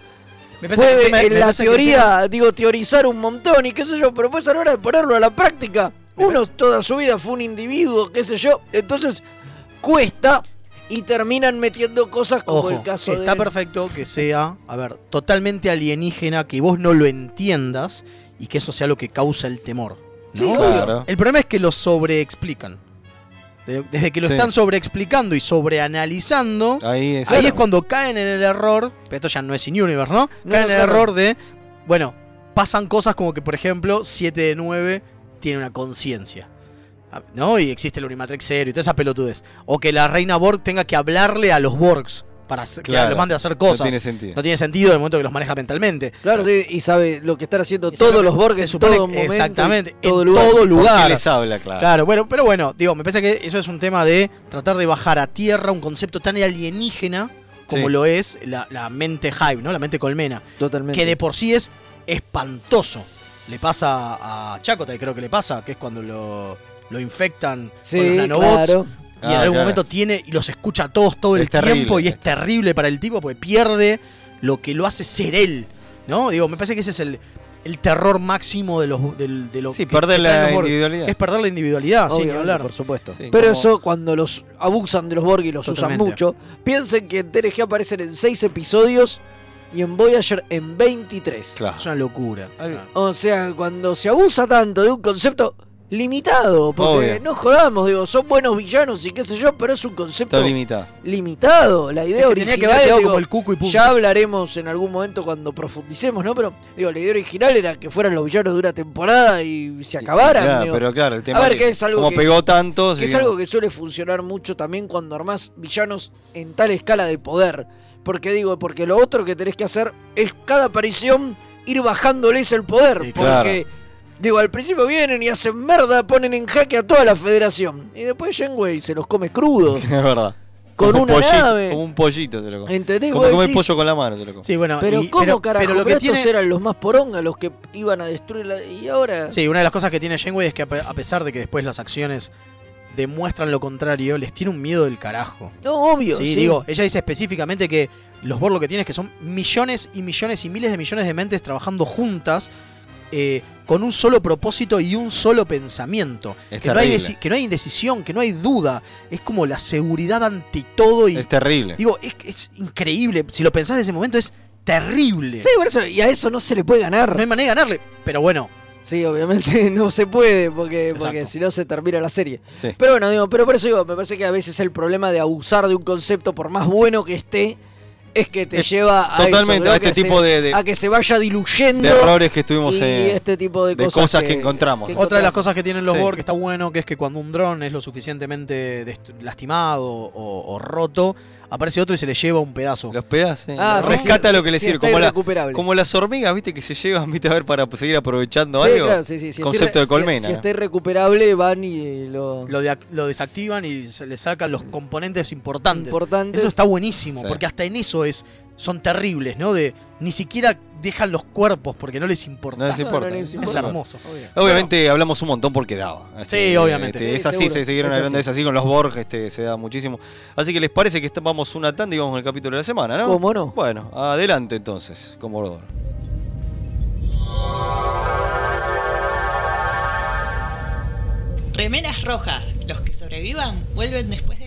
Me parece que puede me en la que teoría, digo, teorizar un montón y qué sé yo, pero pues a la hora de ponerlo a la práctica, Me uno toda su vida fue un individuo, qué sé yo, entonces cuesta y terminan metiendo cosas como Ojo, el caso está de... perfecto que sea, a ver, totalmente alienígena, que vos no lo entiendas y que eso sea lo que causa el temor. ¿no? Sí. Claro. El problema es que lo sobreexplican. De- Desde que lo Sí. están sobreexplicando y sobreanalizando, Ahí es. ahí es cuando caen en el error, esto ya no es in universe, ¿no? No, Caen en el claro. error de, bueno, pasan cosas como que, por ejemplo, 7 de 9 tiene una conciencia. ¿No? Y existe el Unimatrix Zero y toda esa pelotudez. O que la reina Borg tenga que hablarle a los Borgs para hacer- que lo mande a hacer No cosas. tiene sentido. No tiene sentido en el momento que los maneja mentalmente. Claro, sí, y sabe lo que están haciendo Y todos lo los que Borg se en todo momento. exactamente, todo en lugar. todo ¿Por qué lugar. les habla, claro? Claro, bueno, pero bueno, digo, me parece que eso es un tema de tratar de bajar a tierra un concepto tan alienígena como Sí. lo es la, la mente Hive, ¿no? La mente colmena. Totalmente. Que de por sí es espantoso. Le pasa a Chakotay, creo que le pasa, que es cuando lo, lo infectan sí, con los nanobots. claro. Y en Ah, algún claro. momento tiene y los escucha a todos todo el terrible. tiempo y es terrible para el tipo porque pierde lo que lo hace ser él. ¿No? Digo, me parece que ese es el, el terror máximo de los del- de lo Sí, que- perder que la individualidad. Es perder la individualidad, sin hablar. por supuesto. Sí, Pero como- eso cuando los abusan de los Borg y los Totalmente. usan mucho, piensen que en TNG aparecen en 6 episodios y en Voyager en 23. Claro. Es una locura. O sea, cuando se abusa tanto de un concepto limitado, porque Obvio. no jodamos, digo, son buenos villanos y qué sé yo, pero es un concepto Está limitado. limitado. La idea Es que original tenía que haber quedado digo, como el cuco y punto. ya hablaremos en algún momento cuando profundicemos, ¿no? Pero digo, la idea original era que fueran los villanos de una temporada y se acabaran. Claro, digo. pero claro, el tema ver, que, que es algo como que- pegó tanto, Que es algo que suele funcionar mucho también cuando armás villanos en tal escala de poder. Porque digo, porque lo otro que tenés que hacer es cada aparición ir bajándoles el poder. Porque, digo, al principio vienen y hacen merda, ponen en jaque a toda la federación. Y después Janeway se los come crudos. <laughs> es verdad. Con como un una pollito, nave. Como un pollito se lo come. ¿Entendés? Como Vos decís, pollo con la mano se lo come. Sí, bueno, Pero y- ¿cómo pero- carajo? pero lo que Pero estos tiene- eran los más poronga, los que iban a destruir la... Y ahora... Sí, una de las cosas que tiene Janeway es que a pe- a pesar de que después las acciones demuestran lo contrario, les tiene un miedo del carajo. No, obvio. Sí, sí. digo, ella dice específicamente que los Borg lo que tienen es que son millones y millones y miles de millones de mentes trabajando juntas eh, con un solo propósito y un solo pensamiento. Es que, no hay terrible. deci- que no hay indecisión, que no hay duda. Es como la seguridad ante todo y... Es terrible. Digo, es, es increíble. Si lo pensás de ese momento es terrible. Sí, por eso, y a eso no se le puede ganar. No hay manera de ganarle. Pero bueno, Sí, obviamente <laughs> no se puede, porque, porque si no se termina la serie. Sí. Pero bueno, digo, pero por eso digo, me parece que a veces el problema de abusar de un concepto, por más bueno que esté, es que te Es lleva a totalmente eso, a este que tipo se- de- de- a que se vaya diluyendo de errores que estuvimos y eh, este tipo de, de cosas, cosas que encontramos. que Otra de las cosas que tienen los Sí. Borg que está bueno, que es que cuando un dron es lo suficientemente lastimado o, o roto, aparece otro y se le lleva un pedazo. los pedazos. Ah, sí, rescata sí, lo que le sí, sirve. Como, la- como las hormigas, viste, que se llevan, viste, a ver, para seguir aprovechando Sí, algo. claro, sí, sí, si Concepto de colmena. Si, si está irrecuperable, van y lo, Lo, de- lo desactivan y se le sacan los componentes importantes. importantes. Eso está buenísimo, Sí. porque hasta en eso es son terribles, ¿no? De ni siquiera dejan los cuerpos porque no les importa. No les importa. les Es hermoso. Obviamente hablamos un montón porque daba. Así, Sí, obviamente. este, Sí, es así, seguro. se siguieron Es hablando, así. es así con los Borg, este, se da muchísimo. Así que les parece que vamos una tanda y vamos con el capítulo de la semana, ¿no? ¿Cómo no? Bueno, adelante entonces, Comodoro. Remeras rojas. Los que sobrevivan vuelven después de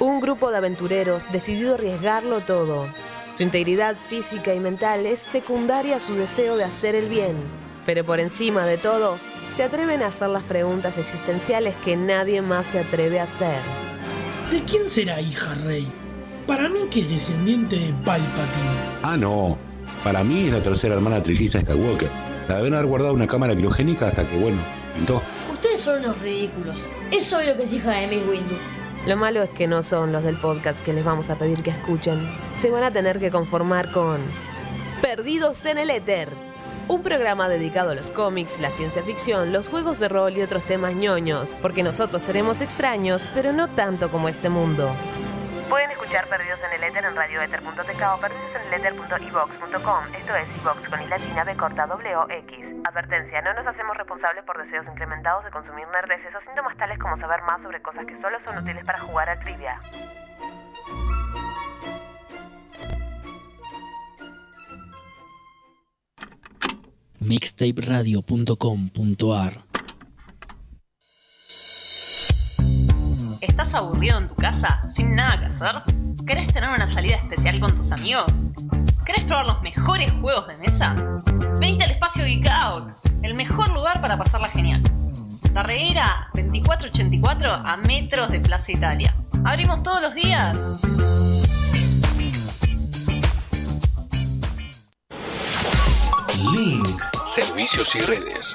Un grupo de aventureros decidido a arriesgarlo todo. Su integridad física y mental es secundaria a su deseo de hacer el bien. Pero por encima de todo, se atreven a hacer las preguntas existenciales que nadie más se atreve a hacer. ¿De quién será hija Rey? Para mí que es descendiente de Palpatine. Ah, no. Para mí es la tercera hermana trilliza Skywalker. La deben haber guardado en una cámara criogénica hasta que, bueno, pintó. Ustedes son unos ridículos. Es obvio que es hija de Miss Windu. Lo malo es que no son los del podcast que les vamos a pedir que escuchen. Se van a tener que conformar con Perdidos en el Éter. Un programa dedicado a los cómics, la ciencia ficción, los juegos de rol y otros temas ñoños, porque nosotros seremos extraños, pero no tanto como este mundo. Pueden escuchar Perdidos en el Éter en radioether.tk o. Esto es iVox con i latina b corta w x. Advertencia, no nos hacemos responsables por deseos incrementados de consumir nerdeces o síntomas tales como saber más sobre cosas que solo son útiles para jugar a trivia. mixtaperadio.com.ar ¿Estás aburrido en tu casa sin nada que hacer? ¿Querés tener una salida especial con tus amigos? ¿Querés probar los mejores juegos de mesa? Venite al espacio Geek Out, el mejor lugar para pasarla genial. La Reguera 2484 a metros de Plaza Italia. Abrimos todos los días. Link. Servicios y redes.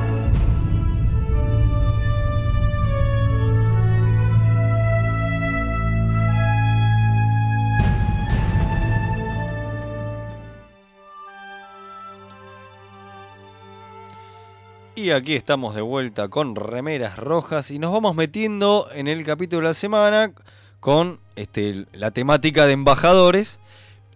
Y aquí estamos de vuelta con remeras rojas y nos vamos metiendo en el capítulo de la semana con este, la temática de embajadores.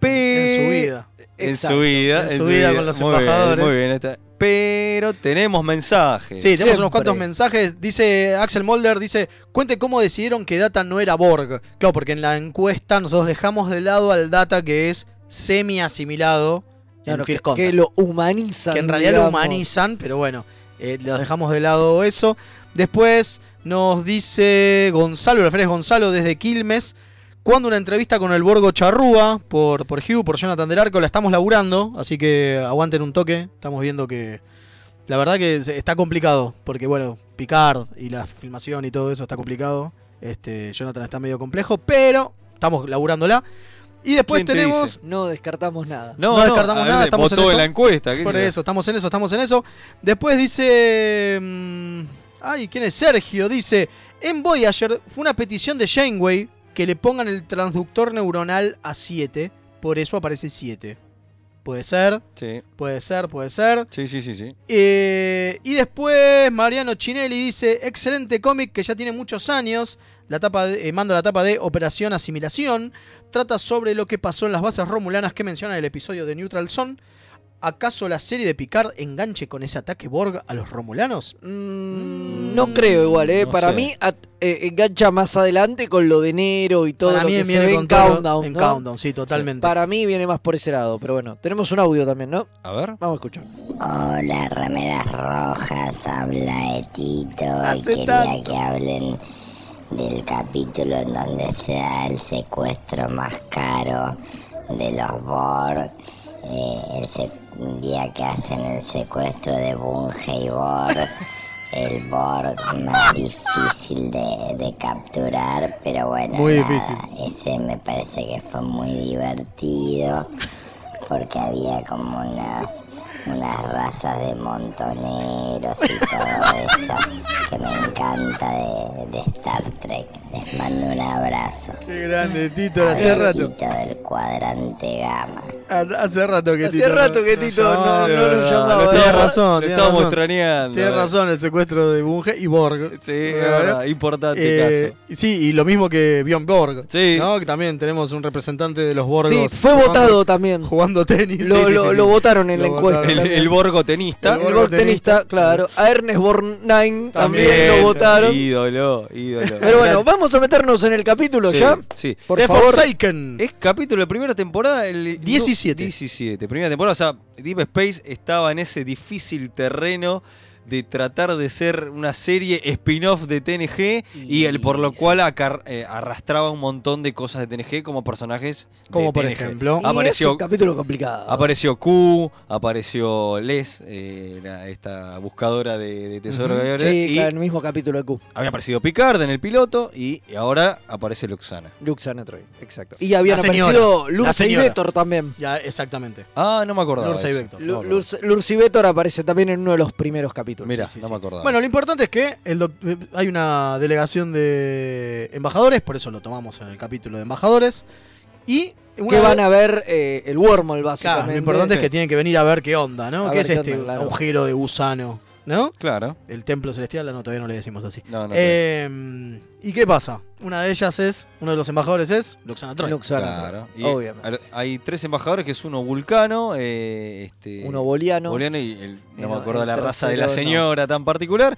En su vida. En su vida. en su vida con los Muy bien, embajadores. muy bien, está. Pero tenemos mensajes. Sí, tenemos unos cuantos mensajes. Dice Axel Molder, dice, cuente cómo decidieron que Data no era Borg. Claro, porque en la encuesta nosotros dejamos de lado al Data que es semi asimilado Claro, en que, lo humanizan. que en realidad lo humanizan, pero bueno, eh, los dejamos de lado eso. Después nos dice Gonzalo, Alfredo Gonzalo desde Quilmes. Cuando una entrevista con el Borgo Charrúa por, por Hugh, por Jonathan del Arco, la estamos laburando, así que aguanten un toque. Estamos viendo que la verdad que está complicado, porque bueno, Picard y la filmación y todo eso está complicado. Este, Jonathan está medio complejo, pero estamos laburándola. Y después ¿Quién te tenemos? No descartamos nada. No, no, no, descartamos ver, nada, estamos en eso. en la encuesta, ¿qué Por eso, estamos en eso, estamos en eso. Después dice. mm, ay, ¿quién es? Sergio. Dice: En Voyager fue una petición de Janeway que le pongan el transductor neuronal a 7. Por eso aparece 7. Puede ser, Sí, puede ser, puede ser. sí, sí, sí. sí. Eh, y después Mariano Chinelli dice, excelente cómic que ya tiene muchos años, la tapa de- eh, manda la tapa de Operación Asimilación, trata sobre lo que pasó en las bases romulanas que menciona el episodio de Neutral Zone. ¿Acaso la serie de Picard enganche con ese ataque Borg a los romulanos? Mm, No creo igual, ¿eh? No Para sé. mí at- eh, engancha más adelante con lo de enero y todo Para lo mí que viene se ve con en Countdown. en ¿no? Countdown, sí, totalmente. Para mí viene más por ese lado, pero bueno, tenemos un audio también, ¿no? A ver. Vamos a escuchar. Hola, remeras rojas, habla Etito y quería que hablen del capítulo en donde se da el secuestro más caro de los Borg, eh, el día que hacen el secuestro de Bunge y Borg, <laughs> el Borg más difícil de, de capturar, pero bueno, Muy nada, difícil. ese me parece que fue muy divertido porque había como unas unas razas de montoneros y todo eso que me encanta de, de Star Trek. Les mando un abrazo. Qué grande, Tito, hace rato. Tito del cuadrante gamma. Hace rato que Hace Tito. rato que Tito no- no lo llamaba. Tienes ¿eh? razón, Lo tienes razón. extrañando. Tienes razón, el secuestro de Bunge y Borg. Sí, es verdad, importante Eh, caso. Sí, y lo mismo que Bjorn Borg. Sí. ¿no? Que también tenemos un representante de los Borgos. Sí, fue jugando- votado también. Jugando tenis. Lo, Sí, sí, lo- sí, sí. lo votaron en la Lo encuesta. El, el borgo tenista. El Borg tenista, claro. A Ernest Borgnine también, También, lo votaron. Ídolo, ídolo. Pero bueno, vamos a meternos en el capítulo Sí, ya. Sí. Por The favor. Forsaken. Es capítulo de primera temporada. El 17. 17. Primera temporada. O sea, Deep Space estaba en ese difícil terreno de tratar de ser una serie spin-off de TNG y, el por lo cual acar- eh, arrastraba un montón de cosas de TNG como personajes. de Como por TNG. ejemplo. Y es Apareció, un capítulo complicado. apareció Q, apareció Les, eh, la- esta buscadora de, de tesoro. De- Sí, y claro, en el mismo capítulo de Q. había aparecido Picard en el piloto y, y ahora aparece Luxana. Luxana Troy, exacto. Y habían señora, aparecido Lursa y. Vector también. Ya, exactamente. Ah, no me acordaba. Lursa y. Vector. No Lursa y Vector aparece también en uno de los primeros capítulos. Mira, Sí, sí, no sí. me acordaba. Bueno, lo importante es que el eh, hay una delegación de embajadores, por eso lo tomamos en el capítulo de embajadores. Y Que van a ver eh, el wormhole, Claro, básicamente. lo importante es que tienen que venir a ver qué onda, A ¿no? ¿Qué ver es qué este onda, claro. agujero de gusano? ¿No? Claro. El templo celestial, no, todavía no le decimos así. No, no. Eh, ¿Y qué pasa? Una de ellas es, uno de los embajadores es Luxana Troy. Luxana Claro. Troy, Y obviamente. hay tres embajadores que es uno vulcano, eh, este, Uno boliano. boliano y el- no no, me acuerdo el la raza de la no. señora tan particular.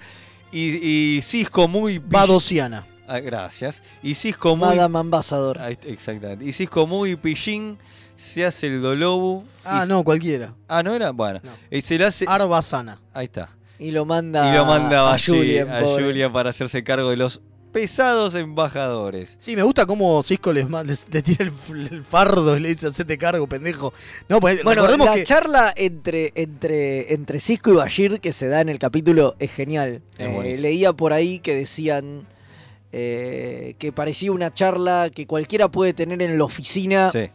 Y, y Cisco muy Badosiana. Ah, gracias. Y Cisco muy Madame Ambassador. Ahí está, exactamente. Y Cisco muy pillín se hace el dolobu. Ah, y- no, cualquiera. Ah, no era. Bueno, No. y se le hace. Arbasana. Ahí está. Y lo manda, y lo manda a, a, Julian. a. Julian para hacerse cargo de los pesados embajadores. Sí, me gusta cómo Cisco les, les, les tira el, fardo y le dice, hacete cargo, pendejo. No, pues Bueno, recordemos la que... charla entre, entre, entre Cisco y Bashir que se da en el capítulo es genial. Es Eh, leía por ahí que decían eh, que parecía una charla que cualquiera puede tener en la oficina Sí.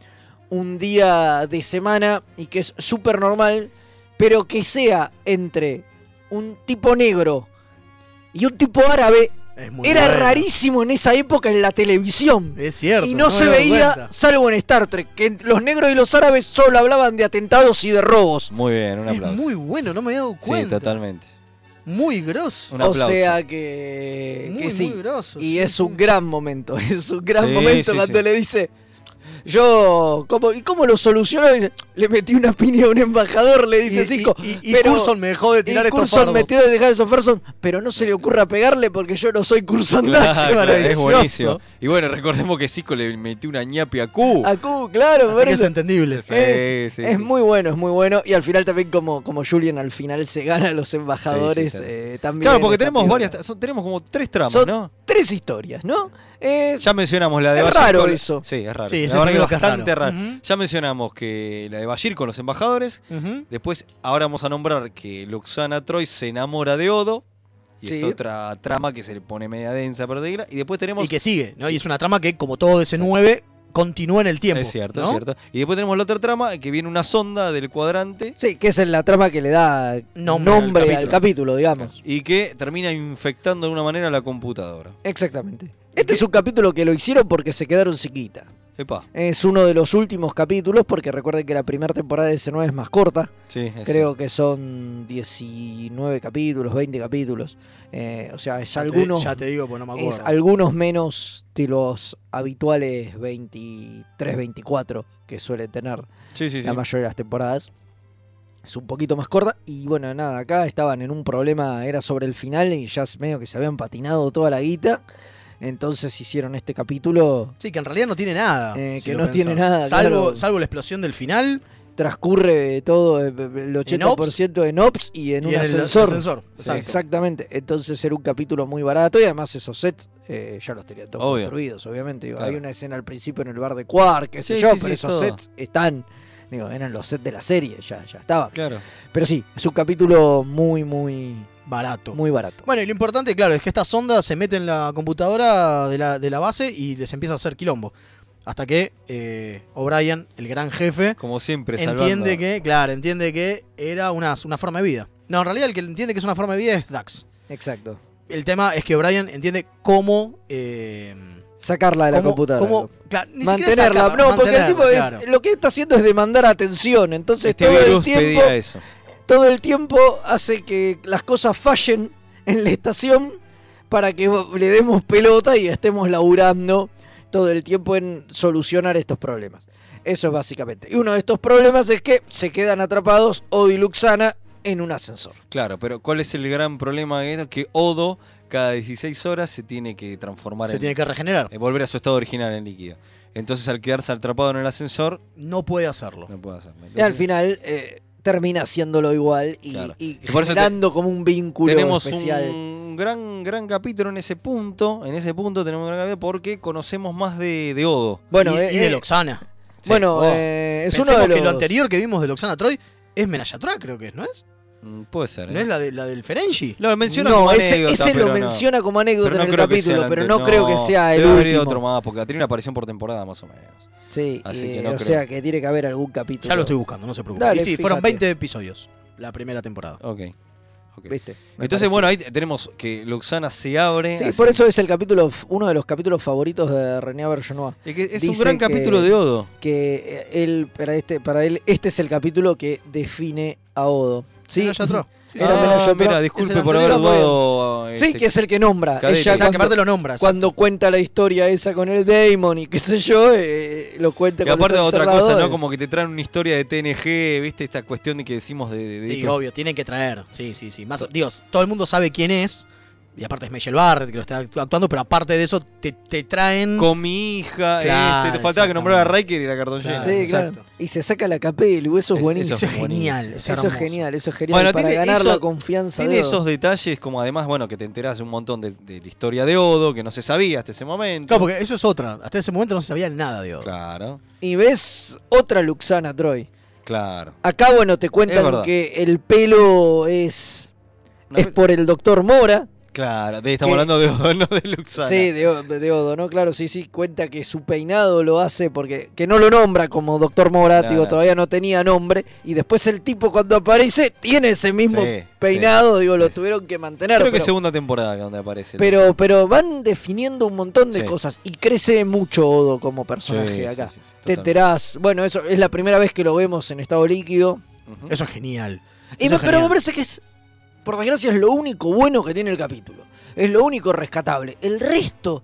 un día de semana y que es súper normal, pero que sea entre un tipo negro y un tipo árabe era bueno. rarísimo en esa época en la televisión. Es cierto. Y no, se veía, cuenta. salvo en Star Trek, que los negros y los árabes solo hablaban de atentados y de robos. Muy bien, un Es aplauso. muy bueno, no me había dado sí, cuenta. totalmente. Muy grosso. Un o sea que, Muy, que sí. muy grosso. y sí, es sí. un gran momento, <laughs> es un gran Sí, momento sí, cuando sí. le dice, yo, ¿cómo, ¿y cómo lo solucionó? Dice, le metí una piña a un embajador, le dice Y- Cisco. y- y- y pero- Coulson me dejó de tirar y estos fardos. me tiró de dejar esos fardos, pero no se le ocurra pegarle porque yo no soy Coulson Dax. Claro, <laughs> es buenísimo. Y bueno, recordemos que Cisco le metió una ñapi a Q. A Q, claro, Así por que es entendible. Sí, es, sí, es sí. muy bueno, es muy bueno. Y al final también como, como Julian al final se gana a los embajadores, Sí, sí, claro. eh, también. Claro, porque tenemos varias, son- tenemos como tres tramas, Son ¿no? Tres historias, ¿no? Es, Ya mencionamos la de es Bashir raro con- eso. Sí, es raro. Sí, la verdad que es bastante raro. Ya mencionamos que la de Bashir con los embajadores. Después, ahora vamos a nombrar que Luxana Troy se enamora de Odo. Y es otra trama que se le pone media densa, pero negra. Y después tenemos. Y que sigue, ¿no? Y es una trama que, como todo ese 9, continúa en el tiempo. Es cierto, ¿no? es cierto. Y después tenemos la otra trama que viene una sonda del cuadrante. Sí, que es la trama que le da Nombre nombre, al al, capítulo. capítulo. digamos. Y que termina infectando de una manera la computadora. Exactamente. Este es un capítulo que lo hicieron porque se quedaron sin guita. Epa. Es uno de los últimos capítulos, porque recuerden que la primera temporada de S9 es más corta. Sí, es Creo que son 19 capítulos, 20 capítulos. Eh, o sea, es Ya te- algunos. ya te digo, pues no me es acuerdo. algunos menos de los habituales 23, 24 que suele tener Sí, sí, la sí. mayoría de las temporadas. Es un poquito más corta. Y bueno, nada, acá estaban en un problema, era sobre el final y ya medio que se habían patinado toda la guita. Entonces hicieron este capítulo. Sí, que en realidad no tiene nada. Eh, si que no tiene nada, Salvo, claro. salvo la explosión del final. Transcurre todo el 80% en ops y en Y un en el ascensor. Sí. Exactamente. Entonces era un capítulo muy barato y además esos sets eh, ya los tenían todos Obvio. construidos, obviamente. Digo, Claro. Hay una escena al principio en el bar de Quark, qué sé Sí, yo, sí, pero sí, esos todo. sets están. Digo, eran los sets de la serie, ya, ya estaban. Claro. Pero sí, es un capítulo muy, muy Barato. Muy barato. Bueno, y lo importante, claro, es que esta sonda se mete en la computadora de la, de la base y les empieza a hacer quilombo. Hasta que eh, O'Brien, el gran jefe, Como siempre, entiende salvando. que, claro, entiende que era una, una forma de vida. No, en realidad el que entiende que es una forma de vida es Dax. Exacto. El tema es que O'Brien entiende cómo... eh, Sacarla de la computadora. cómo- claro, ni siquiera Mantenerla. sacarla, no, porque el tipo es, lo que está haciendo es demandar atención. Entonces Este todo el virus tiempo. pedía eso. Todo el tiempo hace que las cosas fallen en la estación para que le demos pelota y estemos laburando todo el tiempo en solucionar estos problemas. Eso es básicamente. Y uno de estos problemas es que se quedan atrapados Odo y Luxana en un ascensor. Claro, pero ¿cuál es el gran problema de esto? Que Odo cada 16 horas se tiene que transformar Se en... tiene que regenerar. eh, volver a su estado original en líquido. Entonces al quedarse atrapado en el ascensor... No puede hacerlo. No puede hacerlo. y al final eh, termina haciéndolo igual y, Claro. y eso te- generando como un vínculo tenemos especial. un gran gran capítulo en ese punto. En ese punto tenemos un gran capítulo porque conocemos más de, de Odo. Bueno, y, eh, y de eh, Loxana. bueno, Oh. eh, es Pensemos uno de que lo los- anterior que vimos de Loxana Troy es Menayatra, creo que es, ¿no es? Mm, Puede ser. ¿No ¿eh? es la, de, la del Ferengi? Lo menciona No, como ese- anécdota, ese lo no. menciona como anécdota Pero no en el creo que sea capítulo, el pero no creo que sea el debe último. otro más, porque tiene una aparición por temporada más o menos. Sí, Así y, que no o creo. sea que tiene que haber algún capítulo. Ya lo estoy buscando, no se preocupe. Dale, y sí, fueron fíjate. 20 episodios la primera temporada. Ok. ok. ¿Viste? Entonces, parece. bueno, ahí tenemos que Luxana se abre. Sí, así- por eso es el capítulo, uno de los capítulos favoritos de René Bergenois. Es, que es un gran que- capítulo de Odo. Que eh, él, para este, para él, este es el capítulo que define a Odo. ¿Sí? Menayatra. Sí, Era ah, mira, disculpe por haber dudado. Sí, este, que es el que nombra. Ella O sea, cuando, aparte lo nombras. cuando cuenta la historia esa con el Damon y qué sé yo, eh, lo cuenta Y aparte otra cosa, ¿no? Como que te traen una historia de TNG, ¿viste? Esta cuestión de que decimos de... de- de- Sí, obvio, tienen que traer. Sí, sí, sí. Más, Dios, todo el mundo sabe quién es. Y aparte es Michelle Barrett que lo está actu- actuando, pero aparte de eso te, te traen. Con mi hija, Claro, este, te faltaba que nombrara a. Riker y la cartón Claro. Sí, claro. Y se saca la capelu, eso es Es- buenísimo. eso es genial, es Eso es genial, eso es genial. Bueno, para ganar eso- la confianza Tiene de Odo. esos detalles como además, bueno, que te enterás un montón de, de la historia de Odo, que no se sabía hasta ese momento. Claro, porque eso es otra. Hasta ese momento no se sabía nada de Odo. Claro, Y ves otra Luxana Troy. claro. Acá, bueno, te cuentan que el pelo es, No, es por el doctor Mora. Claro, de, estamos que- hablando de Odo, <laughs> no de Luxana. Sí, de, de Odo, ¿no? Claro, sí, sí, cuenta que su peinado lo hace porque que no lo nombra como doctor Mora, No, digo, no. todavía no tenía nombre. Y después el tipo cuando aparece tiene ese mismo Sí, peinado, digo, lo tuvieron que mantener. Creo que pero- segunda temporada donde aparece. Pero, pero van definiendo un montón de cosas y crece mucho Odo como personaje acá. Te enterás, bueno, eso es la primera vez que lo vemos en estado líquido. Eso es genial. Y me- es pero genial. me parece que es, por desgracia, es lo único bueno que tiene el capítulo. Es lo único rescatable. El resto,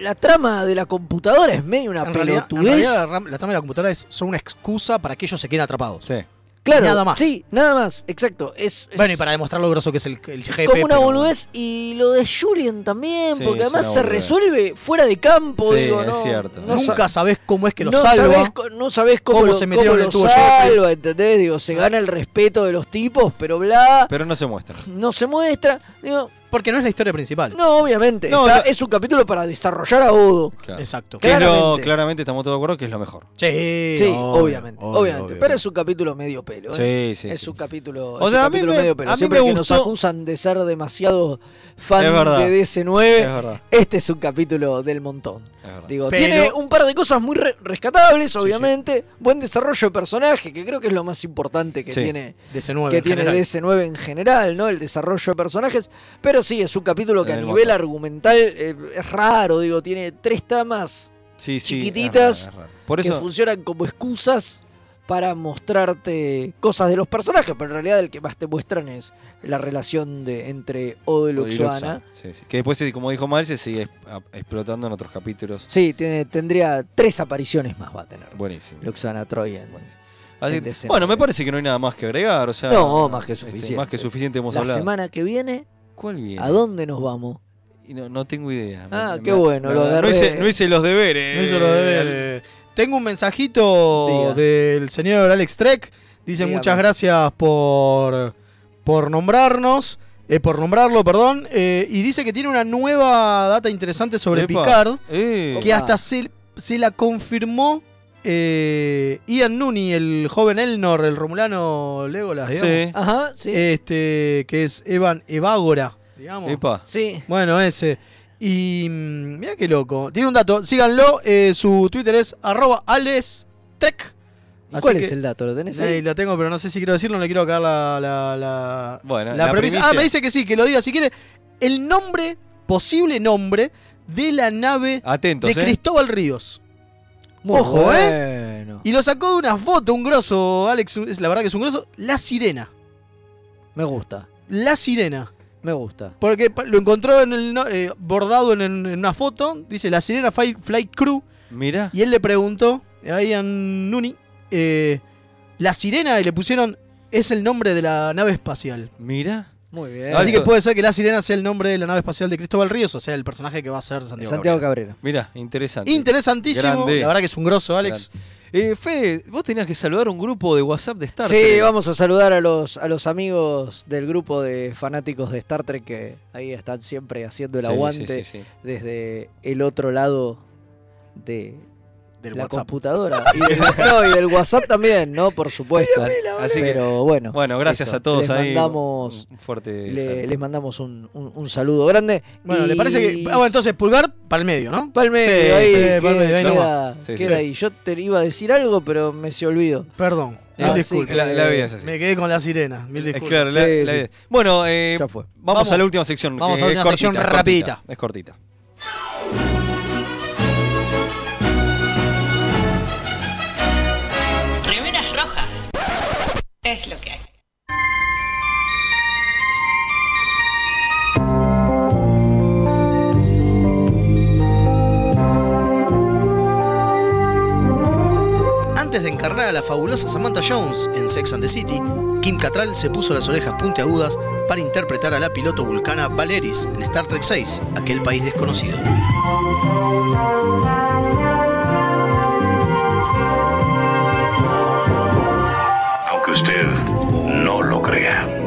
la trama de la computadora es medio una En realidad, en pelotudez. realidad la trama de la computadora es solo una excusa para que ellos se queden atrapados. Sí. Claro, nada más. Sí, nada más, exacto. Es, es Bueno, y para demostrar lo grosso que es el, el jefe. como una boludez. Y lo de Julian también, Sí, porque además se resuelve fuera de campo. Sí, digo, es no, cierto. no sa- Nunca sabés cómo es que lo no salva. Sabés, no sabés cómo, cómo lo, se metieron cómo en el tubo salva, Jeffries. ¿entendés? Digo, se gana el respeto de los tipos, pero bla, Pero no se muestra. no se muestra. Digo, Porque no es la historia principal. No, obviamente. No, está- no. es un capítulo para desarrollar a Odo. Claro. Exacto. Que es lo- Claramente. claramente estamos todos de acuerdo que es lo mejor. Sí, Sí, obvio, obviamente, obvio, obviamente. obvio. Pero es un capítulo medio pelo. ¿eh? Sí, sí, Es sí. un capítulo, O es sea, un a mí capítulo me- medio pelo. a mí Siempre me que nos gustó- acusan de ser demasiado fan Es verdad. de DC9, Es verdad. este es un capítulo del montón. Digo, Pero- tiene un par de cosas muy re- rescatables, obviamente. Buen desarrollo de personaje, que creo que es lo más importante que Sí. tiene DC9 que en tiene general. DC9 en general, ¿no? El desarrollo de personajes. Pero sí, es un capítulo que a nivel argumental eh, es raro, digo, tiene tres tramas Sí, sí. es chiquititas raro, es raro. Por que funcionan como excusas para mostrarte cosas de los personajes, pero en realidad el que más te muestran es la relación de entre Odo y Luxana. Sí, sí. Que después, como dijo Mal, se sigue explotando en otros capítulos. Sí, tiene, tendría tres apariciones más va a tener. Buenísimo. Luxana Troy en, Así en que, DC9. bueno, me parece que no hay nada más que agregar. O sea, No, más que este, suficiente. más que suficiente hemos La hablado. semana que viene, ¿Cuál viene? ¿a dónde nos vamos? Y no, no tengo idea. Ah, Me- qué me- bueno, la lo no, hice, no hice los deberes. No hizo los deberes. Tengo un mensajito Diga. del señor Alex Trek. Dice Dígame. muchas gracias por, por nombrarnos. eh, por nombrarlo, perdón. eh, y dice que tiene una nueva data interesante sobre Epa. Picard. Eh. Que hasta se, se la confirmó eh, Ian Nooney, el joven Elnor, el romulano Legolas, digamos. Sí. Ajá, sí. Este, que es Evan Evagora, digamos. Epa. Sí. Bueno, ese. Y mm, mira qué loco. Tiene un dato, síganlo. eh, su Twitter es arroba alestech. ¿Y Así ¿Cuál que- es el dato? ¿Lo tenés Sí, ahí? lo tengo, pero no sé si quiero decirlo, no le quiero cagar la, la, la, Bueno, la la premisa. Ah, me dice que sí, que lo diga si quiere. El nombre, posible nombre, de la nave Atentos, de eh. Cristóbal Ríos. Muy Ojo, ¿eh? bueno. Y lo sacó de una foto, un grosso, Alex, es- la verdad que es un grosso. La sirena. Me gusta, La sirena. Me gusta. Porque lo encontró en el, eh, bordado en, en una foto. Dice la sirena Fly- Flight Crew. Mira. Y él le preguntó a Ian Nuni. eh, la sirena y le pusieron. Es el nombre de la nave espacial. Mira. Muy bien. Así que puede ser que la sirena sea el nombre de la nave espacial de Cristóbal Ríos, o sea, el personaje que va a ser Santiago, Santiago Cabrera. Cabrera. Mira, interesante. Interesantísimo. Grande. La verdad que es un grosso, Alex. Eh, Fede, vos tenías que saludar un grupo de WhatsApp de Star Sí, Trek. vamos a saludar a los, a los amigos del grupo de fanáticos de Star Trek que ahí están siempre haciendo el Sí, aguante sí, sí, sí. desde el otro lado de Del la WhatsApp. computadora. Y del, no, y del WhatsApp también, ¿no? Por supuesto. Así que, Pero bueno. bueno, gracias eso, a todos les ahí. Mandamos, Un fuerte le- les mandamos un, un- un saludo grande. Bueno, ¿le parece que.? Ah, bueno, entonces pulgar para el medio, ¿no? Para el medio, Sí, ahí, sí, queda, pa'l medio, ahí queda- nomás. Sí, queda sí. ahí. Yo te iba a decir algo, pero me se olvidó. Perdón. Ah, disculpas. La, la vida es así. Me quedé con la sirena. Mil Es disculpas. claro, la- Sí, la sí. vida. Bueno, eh, Ya fue. Vamos, Vamos- a la última sección. vamos que a la es última sección cortita, es rapidita. cortita, Es cortita. Es lo que hay. Antes de encarnar a la fabulosa Samantha Jones en Sex and the City, Kim Cattrall se puso las orejas puntiagudas para interpretar a la piloto vulcana Valeris en Star Trek VI, aquel país desconocido. No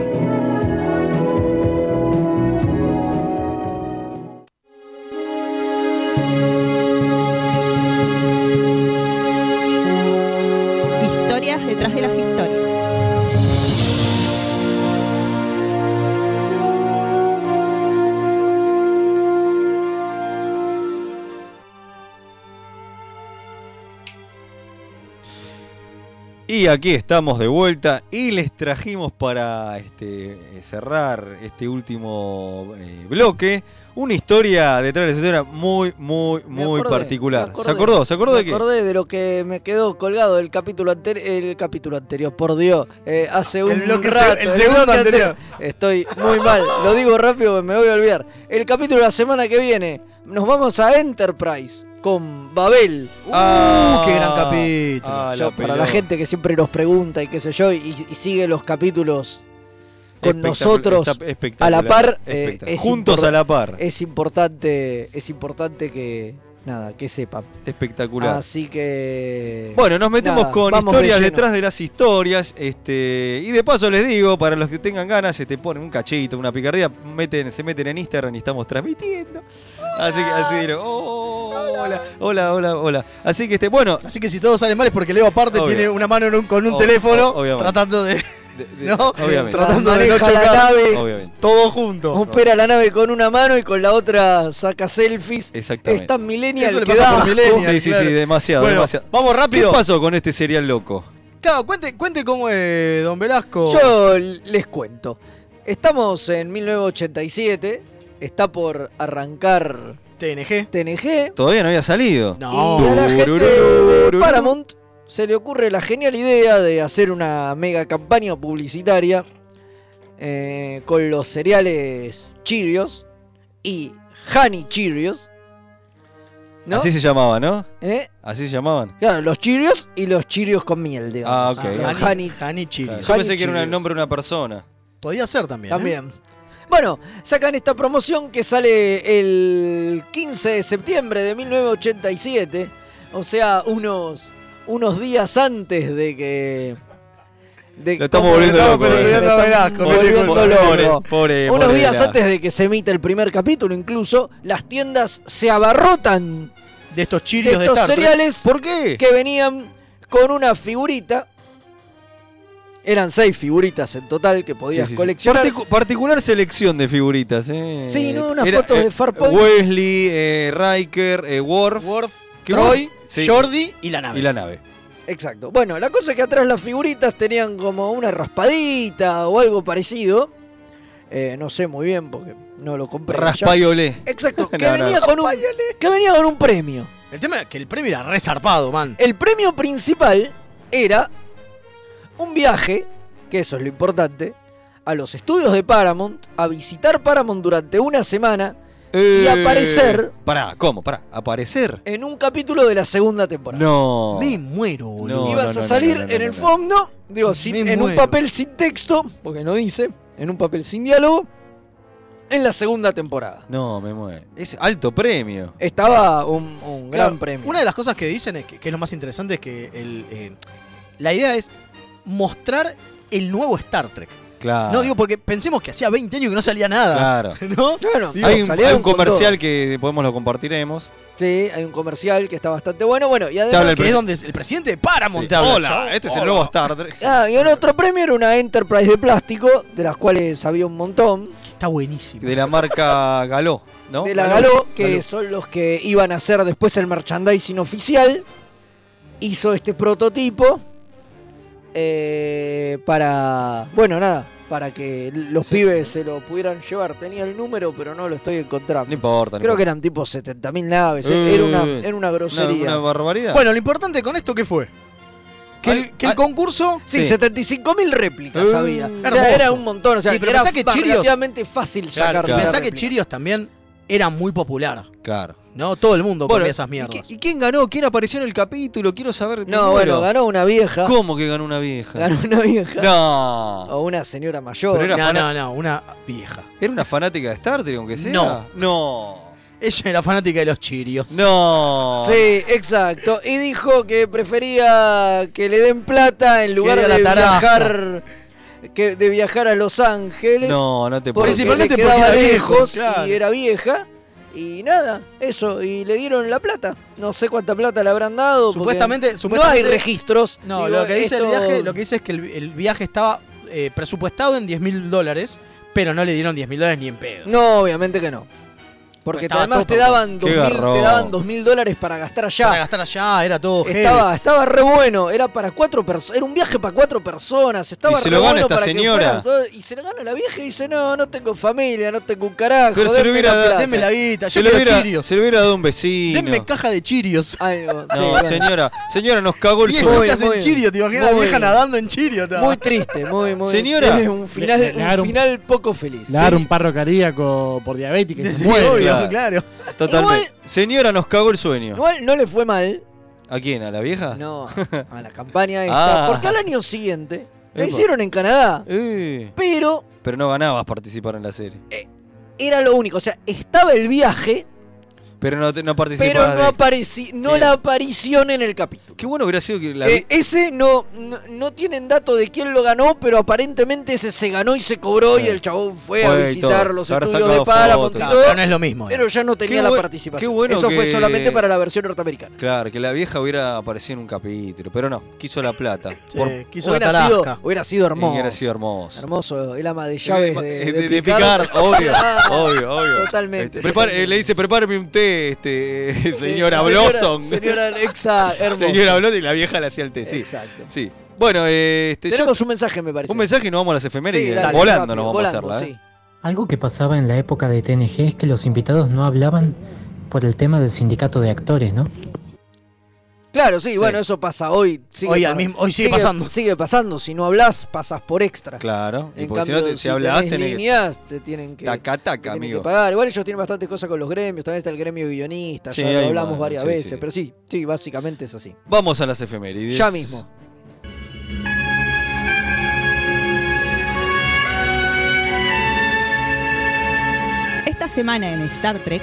Y aquí estamos de vuelta y les trajimos para este, eh, cerrar este último eh, bloque una historia detrás de la historia muy, muy, Me muy acordé, particular. me acordé. ¿Se acordó? ¿Se acordó Me de qué? acordé de lo que me quedó colgado del capítulo anterior. El capítulo anterior, por Dios. eh, hace un se- rato. el segundo bloque anterior. Estoy muy mal. Lo digo rápido, me voy a olvidar. El capítulo de la semana que viene. Nos vamos a Enterprise con Babel. ¡Uh, qué gran capítulo! ah, Yo, la para la gente que siempre nos pregunta y qué sé yo, y, y sigue los capítulos con nosotros a la par. eh, Juntos a la par. Es importante, es importante que, nada, que sepan. Espectacular. Así que. Bueno, nos metemos nada, con historias de detrás de las historias. Este, y de paso les digo, para los que tengan ganas, se te ponen un cachito, una picardía, meten, se meten en Instagram y estamos transmitiendo. Así que así oh, hola, hola, hola, hola. Así que este, bueno. Así que si todo sale mal es porque Leo aparte Obvio. tiene una mano en un- con un teléfono ob- obviamente. tratando de, ¿no? obviamente. Tratando de no la nave. Obviamente. Todo junto. Opera la nave con una mano y con la otra saca selfies. Exactamente. Es tan millennial Eso le que pasa da por asco. millennial. Sí, sí, claro. sí, demasiado, Bueno, demasiado. vamos rápido. ¿Qué pasó con este serial loco? Claro, cuente, cuente cómo es, don Velasco. Yo les cuento. Estamos en 1987. Está por arrancar TNG. TNG. Todavía no había salido. No. Y a la gente de Turururururu. Paramount se le ocurre la genial idea de hacer una mega campaña publicitaria eh, con los cereales Cheerios y Honey Cheerios. ¿no? Así se llamaba, ¿no? ¿Eh? Así se llamaban. Claro, los Cheerios y los Cheerios con miel, digamos. Ah, ok. Ah, Honey, Honey Chili. Claro, Yo Honey pensé que era Cheerios. nombre de una persona. Podía ser también. ¿eh? También. Bueno, sacan esta promoción que sale el 15 de septiembre de 1987. O sea, unos, unos días antes de que. de- Lo estamos volviendo loco, Velasco, pobre, volviendo pobre, loco. pobre, Unos pobre días antes de que se emita el primer capítulo, incluso, las tiendas se abarrotan De estos chirios de estos cereales ¿Por qué? que venían con una figurita. Eran seis figuritas en total que podías Sí, sí, sí. coleccionar. Particu- particular selección de figuritas, ¿eh? Sí, ¿no? Unas Era, fotos eh, de Farpoint. Wesley, eh, Riker, eh, Worf. Worf, ¿Qué Troy? Sí. Jordi y la nave. Y la nave. Exacto. Bueno, la cosa es que atrás las figuritas tenían como una raspadita o algo parecido. Eh, no sé muy bien porque no lo compré. ya. Raspayolé. Exacto. <laughs> Que, No, no. venía con un, que venía con un premio. El tema es que el premio era resarpado, man. El premio principal era un viaje, que eso es lo importante, a los estudios de Paramount, a visitar Paramount durante una semana y aparecer Pará, ¿cómo? Pará, ¿aparecer? en un capítulo de la segunda temporada. No. Me muero, boludo. No, Ibas no, a salir no, no, no, en no, el fondo, digo, sin- en un papel sin texto, porque no dice, en un papel sin diálogo, en la segunda temporada. No, me muero. Es alto premio. Estaba un, un Claro, gran premio. Una de las cosas que dicen, es que, que es lo más interesante, es que el, eh, la idea es mostrar el nuevo Star Trek. Claro. No digo porque pensemos que hacía 20 años que no salía nada. Claro. <laughs> ¿No? Bueno, Digo, hay un, hay comercial que podemos lo compartiremos. Sí, hay un comercial que está bastante bueno. Bueno, y además. el que es donde el presidente de Paramount te habla, Hola, chavo. este es el nuevo Star Trek. <laughs> Ah, y el otro premio era una Enterprise de plástico, de las cuales había un montón. Está buenísimo. De la marca Galó, ¿no? de la Galó, que Galó. son los que iban a hacer después el merchandising oficial. Hizo este prototipo eh, para, bueno, nada, para que los Sí. pibes se lo pudieran llevar. Tenía el número, pero no lo estoy encontrando. No importa. no Creo que importa. eran tipo 70.000 naves, eh, era, una, Eh, era una Una, grosería. una barbaridad. Bueno, lo importante con esto, ¿qué fue? Que el, que el concurso... Sí, Sí. 75.000 réplicas Eh, había. O sea, era un montón. O sea, Sí, pero era que Chirios- relativamente fácil Claro, sacar claro. una Pensá que. Chirios también era muy popular. Claro. ¿No? Todo el mundo Bueno, comía esas ¿y, mierdas. qué- y quién ganó? ¿Quién apareció en el capítulo? Quiero saber. No, bueno, ganó una vieja. ¿Cómo que ganó una vieja? Ganó una vieja. No. O una señora mayor. Pero era No, no, no, una vieja. ¿Era una fanática de Star Trek, aunque sea? No. No. Ella era fanática de los Chirios. No. Sí, exacto. Y dijo que prefería que le den plata en lugar de viajar que de viajar a Los Ángeles. No, no te porque puedo Principalmente le porque era lejos claro. y era vieja. Y nada, eso, y le dieron la plata. No sé cuánta plata le habrán dado. porque Supuestamente- no supuestamente- hay registros. No, Digo, lo que dice esto- el viaje, lo que dice es que el, el viaje estaba eh, presupuestado en 10 mil dólares, pero no le dieron 10 mil dólares ni en pedo. No, obviamente que no. Porque Estaba además todo te daban Qué 2.000 te daban dos mil dólares para gastar allá. Para gastar allá era todo heavy. Estaba, estaba re bueno, era para cuatro personas, era un viaje para cuatro personas, estaba Y se re lo gana bueno esta para que señora. fueran todo- y se lo gana la vieja y dice, no, no tengo familia, no tengo un carajo, Pero se denme hubiera la dado- plata". Denme la guita, Se yo quiero hubiera, Chirios. se le hubiera dado un vecino. Denme caja de Chirios. <laughs> Algo, sí, No, bueno. señora, señora, nos cagó el 10 sueño. Muy, lucas en muy- Chirios, te imaginas la vieja nadando en estaba. Muy triste, muy, muy. Señora. tiene un final, un poco feliz. Le dar un paro cardíaco por diabética y se Sí, muere. Claro. <laughs> claro. Totalmente. Señora, nos cagó el sueño. Igual no le fue mal, ¿A quién? ¿A la vieja? no, <laughs> a la campaña esta, Ah. porque al año siguiente la hicieron en Canadá, Eh, pero pero no ganabas participar en la serie. era lo único, o sea, estaba el viaje, Pero no, no pero no, apareci no la aparición en el capítulo. Qué bueno hubiera sido que la Eh, ese no, no, no tienen dato de quién lo ganó, pero aparentemente ese se ganó y se cobró y el chabón fue, a Fue visitar los Habrá estudios de Paramount Claro, pero no es lo mismo, Pero ya no tenía Qué la buen- participación. qué bueno Eso fue solamente para la versión norteamericana. Claro, que la vieja hubiera aparecido en un capítulo, pero no, quiso la plata. Por- hubiera, sido, hubiera sido hermoso. Hubiera sido hermoso. Hermoso, el ama de llaves de, Eh, de, de, de Picard. Picard, obvio, <laughs> obvio, obvio. Totalmente. Este, prepare- eh, le dice, prepárame un té, este, <laughs> señora señora- Blossom. señora Alexa, <laughs> hermoso. Señora Blossom y la vieja le hacía el té, sí. Exacto. Sí. Bueno, eh, este, yo- Tenemos un mensaje, me parece. un mensaje y nos vamos a las efemérides. Sí, dale, volando rápido, nos vamos volando, a hacerla. ¿eh? Algo que pasaba en la época de TNG es que los invitados no hablaban por el tema del sindicato de actores, ¿no? Claro, sí, bueno, eso pasa hoy. Sigue Hoy al pa- mismo- hoy sigue pasando. Sigue pasando. Si no hablas, pasas por extra. Claro, y En porque si cambio, no te- si si hablas, tenés tenés que- líneas, te tienen que, Taca, taca, tienen amigo. que pagar. Igual ellos tienen bastantes cosas con los gremios. También está el gremio guionista. Sí, ya lo hablamos varias sí, veces. sí, sí. Pero sí, sí, básicamente es así. Vamos a las efemérides. Ya mismo. Esta semana en Star Trek,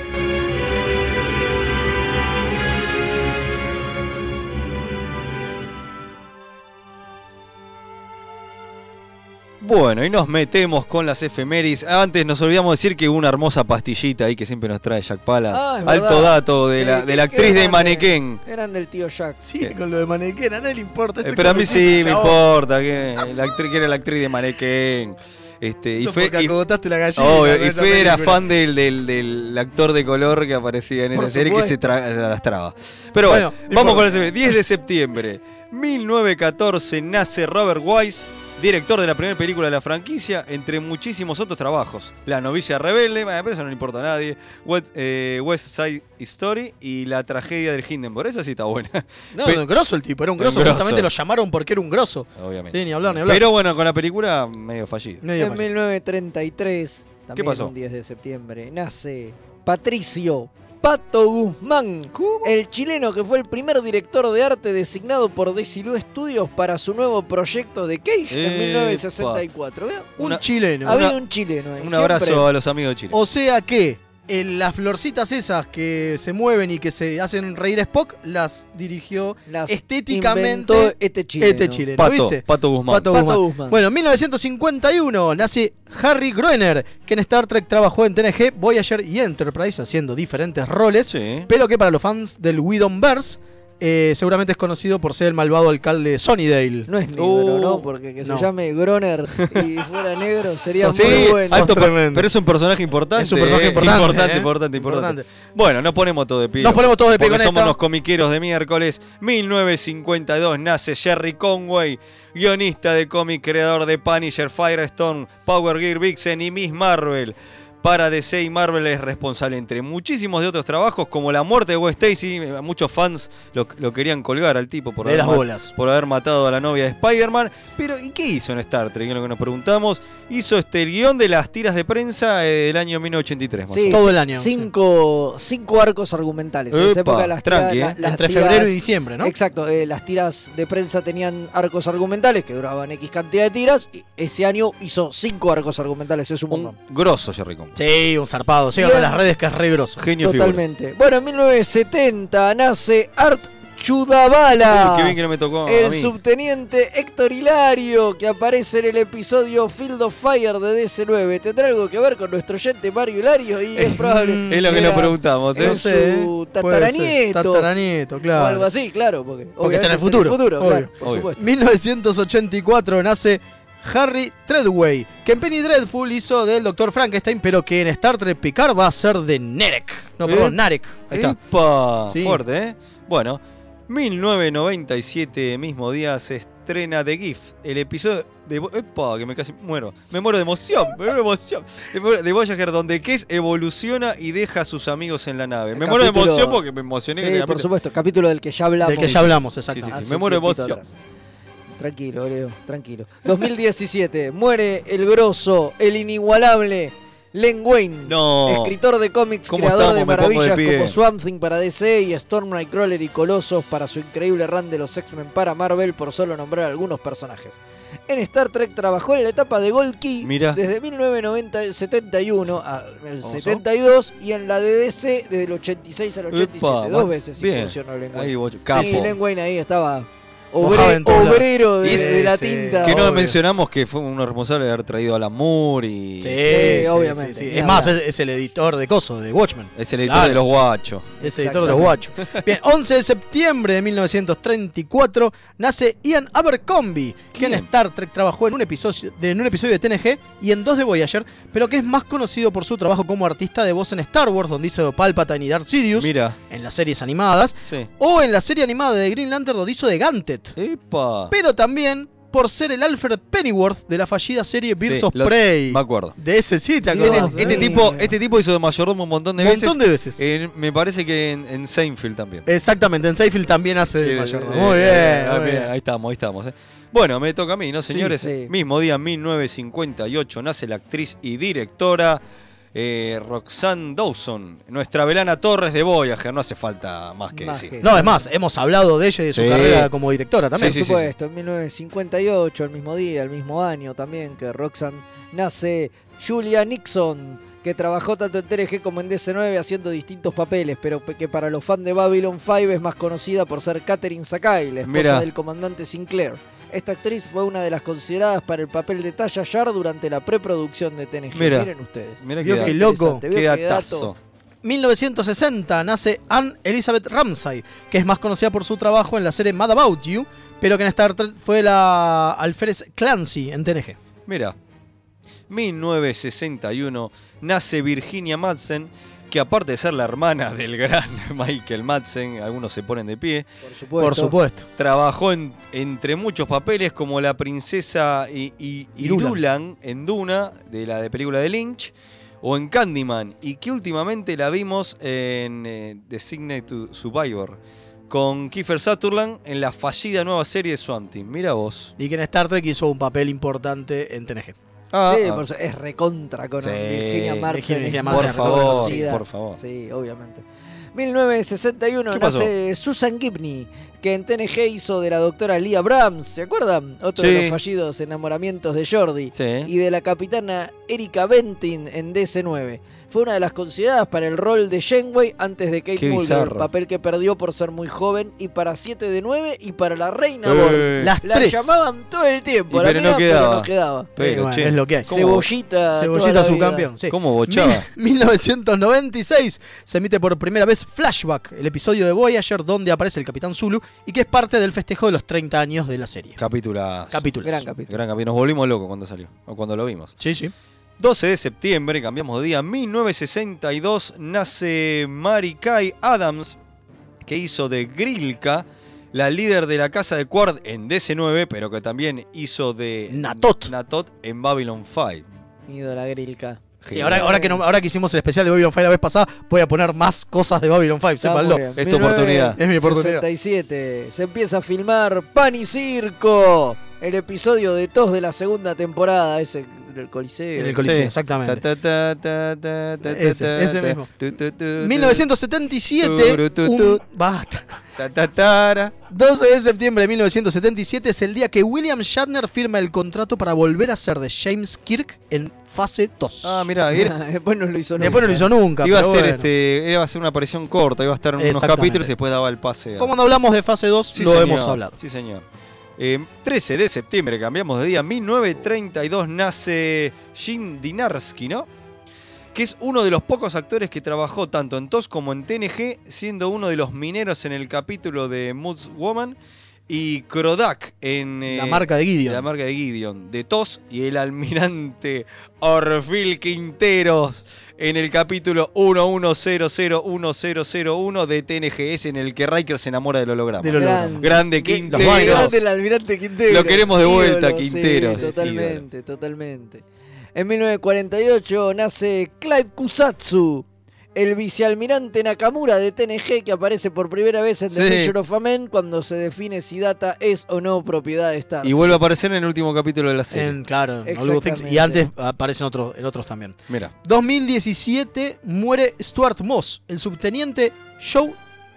Bueno, y nos metemos con las efemérides. Antes nos olvidamos decir que hubo una hermosa pastillita ahí que siempre nos trae Jack Palas. Ah, Alto verdad. dato de Sí, la, de la actriz de Manequén. Eran del tío Jack. Sí, con lo de manequén, a nadie le importa. Eh, pero a mí sí me importa que la actriz que era la actriz de Manequén. Este, y Fe- y- la gallina. obvio, con y esa Fede era fan del, del, del actor de color que aparecía en esa serie que se supuesto. tra- las traba. Pero bueno, Bueno, vamos con la efeméride. 10 de septiembre 1914 nace Robert Wise, director de la primera película de la franquicia, entre muchísimos otros trabajos. La novicia rebelde, bueno, pero eso no le importa a nadie. West, eh, West Side Story y la tragedia del Hindenburg. Esa sí está buena. <laughs> No, Pe- no, grosso el tipo, era un Un grosso. grosso. Justamente lo llamaron porque era un grosso. Obviamente. Sí, ni hablar, ni hablar. Pero bueno, con la película medio fallido. Medio En 1933, también pasó? un 10 de septiembre, nace Patricio Pato Guzmán, el chileno que fue el primer director de arte designado por Desilu Studios para su nuevo proyecto de Cage en Epa. 1964. ¿Veo? Un chileno. Había Una- un chileno ahí. Un siempre. abrazo a los amigos de Chile. O sea que las florcitas esas que se mueven y que se hacen reír a Spock, las dirigió Las estéticamente este chileno. este chileno, Pato, ¿viste? Pato Guzmán. Pato Pato Guzmán. Guzmán. Bueno, en 1951 nace Harry Groener, que en Star Trek trabajó en TNG, Voyager y Enterprise haciendo diferentes roles, Sí. pero que para los fans del Widowverse eh, seguramente es conocido por ser el malvado alcalde de Sunnydale. No es negro, Uh, ¿no? Porque que se llame Groner y fuera negro sería Sí, muy bueno. alto, pero es un personaje importante. Es un personaje eh. importante, importante, eh. importante, importante. Importante. Bueno, nos ponemos todo de pie. Nos ponemos todos de pie Porque con somos esta. unos comiqueros de miércoles. 1952 nace Jerry Conway, guionista de cómic, creador de Punisher, Firestone, Power Gear Vixen y Miss Marvel. Para DC y Marvel es responsable entre muchísimos de otros trabajos, como la muerte de Wes Stacy. Muchos fans lo, lo querían colgar al tipo por De haber, las bolas. por haber matado a la novia de Spider-Man. Pero, ¿y qué hizo en Star Trek? Es lo que nos preguntamos. Hizo este el guion de las tiras de prensa eh, del año 1983. más o Sí. Todo el año, Cinco, cinco arcos argumentales. en esa Epa, época las tranqui, tiras- eh. la- las Entre tiras- febrero y diciembre, ¿no? Exacto, eh, las tiras de prensa tenían arcos argumentales que duraban X cantidad de tiras. Y ese año hizo cinco arcos argumentales, es un montón. Grosso Jerry. Sí, un zarpado. Síganlo en las redes que es re grosso. Genio figura. Totalmente. Bueno, en 1970 nace Art Chudabala. Uy, qué bien que no me tocó a el mí. subteniente Héctor Hilario que aparece en el episodio Field of Fire de DC9. ¿Tendrá algo que ver con nuestro oyente Mario Hilario? Y es <laughs> probable. Es lo que nos preguntamos, ¿eh? su ¿eh? Tataranieto. Tataranieto, O claro. algo así, claro. Porque, Porque está en el obviamente es futuro, obvio. claro, por Obvio. supuesto. 1984 nace Harry Treadway, que en Penny Dreadful hizo del Dr. Frankenstein, pero que en Star Trek Picard va a ser de Nerek. No, perdón, Eh, Narek. Ahí está. Epa, Sí. fuerte, ¿eh? Bueno, 1997, mismo día, se estrena The Gift, el episodio de... Epa, que me casi muero. Me muero de emoción, me muero de emoción. Me De Voyager, donde Kes evoluciona y deja a sus amigos en la nave. Me El muero de emoción porque me emocioné. Sí, por capítulo. supuesto. Capítulo del que ya hablamos. Del que ya hablamos, exacto. Sí, sí, sí, Hace me muero de emoción. atrás. Tranquilo, Leo, tranquilo. 2017, muere el grosso, el inigualable Len Wayne, No. escritor de cómics, ¿Cómo creador de estamos? Maravillas como Swamp Thing para DC y Storm Nightcrawler y Colossus para su increíble run de los X-Men para Marvel, por solo nombrar algunos personajes. En Star Trek trabajó en la etapa de Gold Key Mirá. desde 1971 al ¿Cómo 72 y en la de DC desde el 86 al 87. Epa, dos veces bien. incursionó Len Wayne. Ahí, vos- Sí. Len Wayne ahí estaba obre- obrero de, la sí. tinta. Que no obvio. mencionamos que fue uno responsable de haber traído a Lamour y. Sí, Sí, sí, obviamente, sí, sí. ni Es más, es, es el editor de Coso, de Watchmen. Es el editor Claro. de los guachos. Es el editor de los guachos. Bien, 11 de septiembre de 1934 nace Ian Abercrombie, que en. Star Trek trabajó en un, episodio, de, en un episodio de TNG y en dos de Voyager, pero que es más conocido por su trabajo como artista de voz en Star Wars, donde hizo Palpatine y Darth Sidious, Mira. en las series animadas, Sí. o en la serie animada de Green Lantern, donde hizo de Gantet. Epa. Pero también por ser el Alfred Pennyworth de la fallida serie Birds Sí, of lo- Prey. Me acuerdo. De ese sí, ¿te acordás? Este, este tipo, este tipo hizo de mayordomo un montón de Un veces. montón de veces. Eh, me parece que en, en Seinfeld también. Exactamente, en Seinfeld también hace de Eh, mayordomo. eh, Muy bien, muy bien, bien. Ahí estamos, ahí estamos. eh. Bueno, me toca a mí, ¿no, señores? sí. Mismo día, 1958, nace la actriz y directora eh, Roxanne Dawson, nuestra Velana Torres de Voyager. No hace falta más que Más decir. que- No, es más, hemos hablado de ella y de su carrera como directora también. Sí, Por sí, supuesto, en 1958, el mismo día, el mismo año también que Roxanne nace Julia Nixon, que trabajó tanto en TNG como en DC9 haciendo distintos papeles, pero pe- que para los fans de Babylon 5 es más conocida por ser Catherine Sakai, la esposa del comandante Sinclair. Esta actriz fue una de las consideradas para el papel de Tasha Yar durante la preproducción de TNG. Mirá. Miren ustedes. Mirá qué, loco. Qué datazo. dato. 1960 nace Anne Elizabeth Ramsay, que es más conocida por su trabajo en la serie Mad About You, pero que en Star Trek fue la alférez Clancy en TNG. Mira, 1961 nace Virginia Madsen, que aparte de ser la hermana del gran <laughs> Michael Madsen, algunos se ponen de pie, Por supuesto. Por supuesto. trabajó en- entre muchos papeles como la princesa I- I- Irulan. En Duna, de la de película de Lynch, o en Candyman, y que últimamente la vimos en eh, Designated to Survivor, con Kiefer Sutherland en la fallida nueva serie de Swamp. Mira vos. Y que en Star Trek hizo un papel importante en TNG. Ah, sí, ah. por es recontra con Sí, Virginia Martin. Virginia muy por favor, reconocida. por favor. Sí, obviamente. 1961 ¿Qué pasó? nace Susan Gibney, que en TNG hizo de la doctora Lee Abrams, ¿se acuerdan? Otro de Sí. los fallidos enamoramientos de Jordi. Sí. Y de la capitana Erika Bentin en DC9. Fue una de las consideradas para el rol de Janeway antes de Kate Qué Mulgrew, bizarro. papel que perdió por ser muy joven, y para 7 de 9 y para la Reina Eh. Borg. Las La tres. llamaban todo el tiempo, Y la pero no mina, quedaba. pero no quedaba. Pero, bueno, che, es lo que hay. ¿cómo- Cebollita. toda Cebollita la su vida. campeón. Sí. ¿Cómo bochaba? Mil- 1996 se emite por primera vez Flashback, el episodio de Voyager donde aparece el Capitán Zulu y que es parte del festejo de los 30 años de la serie. Capítulas. Capítulos. Gran capítulo. Gran capítulo. Nos volvimos locos cuando salió. O cuando lo vimos. Sí, sí. 12 de septiembre, cambiamos de día. 1962 nace Mary Kay Adams, que hizo de Grilka, la líder de la casa de Quard en DC9, pero que también hizo de Natot. Natot en Babylon 5. Ídola Grilka. Sí, ahora, ahora, que no- ahora que hicimos el especial de Babylon 5 la vez pasada, voy a poner más cosas de Babylon 5, Está sépanlo. Es tu oportunidad. Es mi oportunidad. 67. Se empieza a filmar Pan y Circo. El episodio de TOS de la segunda temporada. Ese del Coliseo. En el Coliseo, Sí. exactamente. Ta, ta, ta, ta, ta, ta, Ese, ta, ese mismo. tu, tu, tu, tu, 1977, Turu, tu, un- tu. basta. ta, ta, tara. 12 de septiembre de 1977 es el día que William Shatner firma el contrato para volver a ser de James Kirk en fase 2. Ah, mira, <laughs> Después no lo hizo nunca. Después no lo hizo nunca. Iba a ser bueno. este, iba a ser una aparición corta, iba a estar en unos capítulos y después daba el pase. a- Como no hablamos de fase 2, Sí, lo señor, hemos hablado. Sí, señor. Eh, 13 de septiembre, cambiamos de día. 1932 nace Jim Dinarsky, ¿no? Que es uno de los pocos actores que trabajó tanto en TOS como en TNG, siendo uno de los mineros en el capítulo de Moods Woman y Krodak en eh, La marca de Gideon. la marca de Gideon, de TOS y el almirante Orfil Quinteros en el capítulo 11001001 de TNG, es en el que Riker se enamora del holograma. Del holograma. Grande. Grande Qué- Quinteros. qué grande el almirante Quintero. Lo queremos de vuelta, Ídolo, Quinteros, Sí, totalmente, totalmente. En 1948 nace Clyde Kusatsu, el vicealmirante Nakamura de TNG que aparece por primera vez en The Sí. Measure of a Man cuando se define si Data es o no propiedad de Star. Y vuelve a aparecer en el último capítulo de la serie. En, claro, en. Y antes aparecen otros, en otros también. Mira. 2017 muere Stuart Moss, el subteniente Joe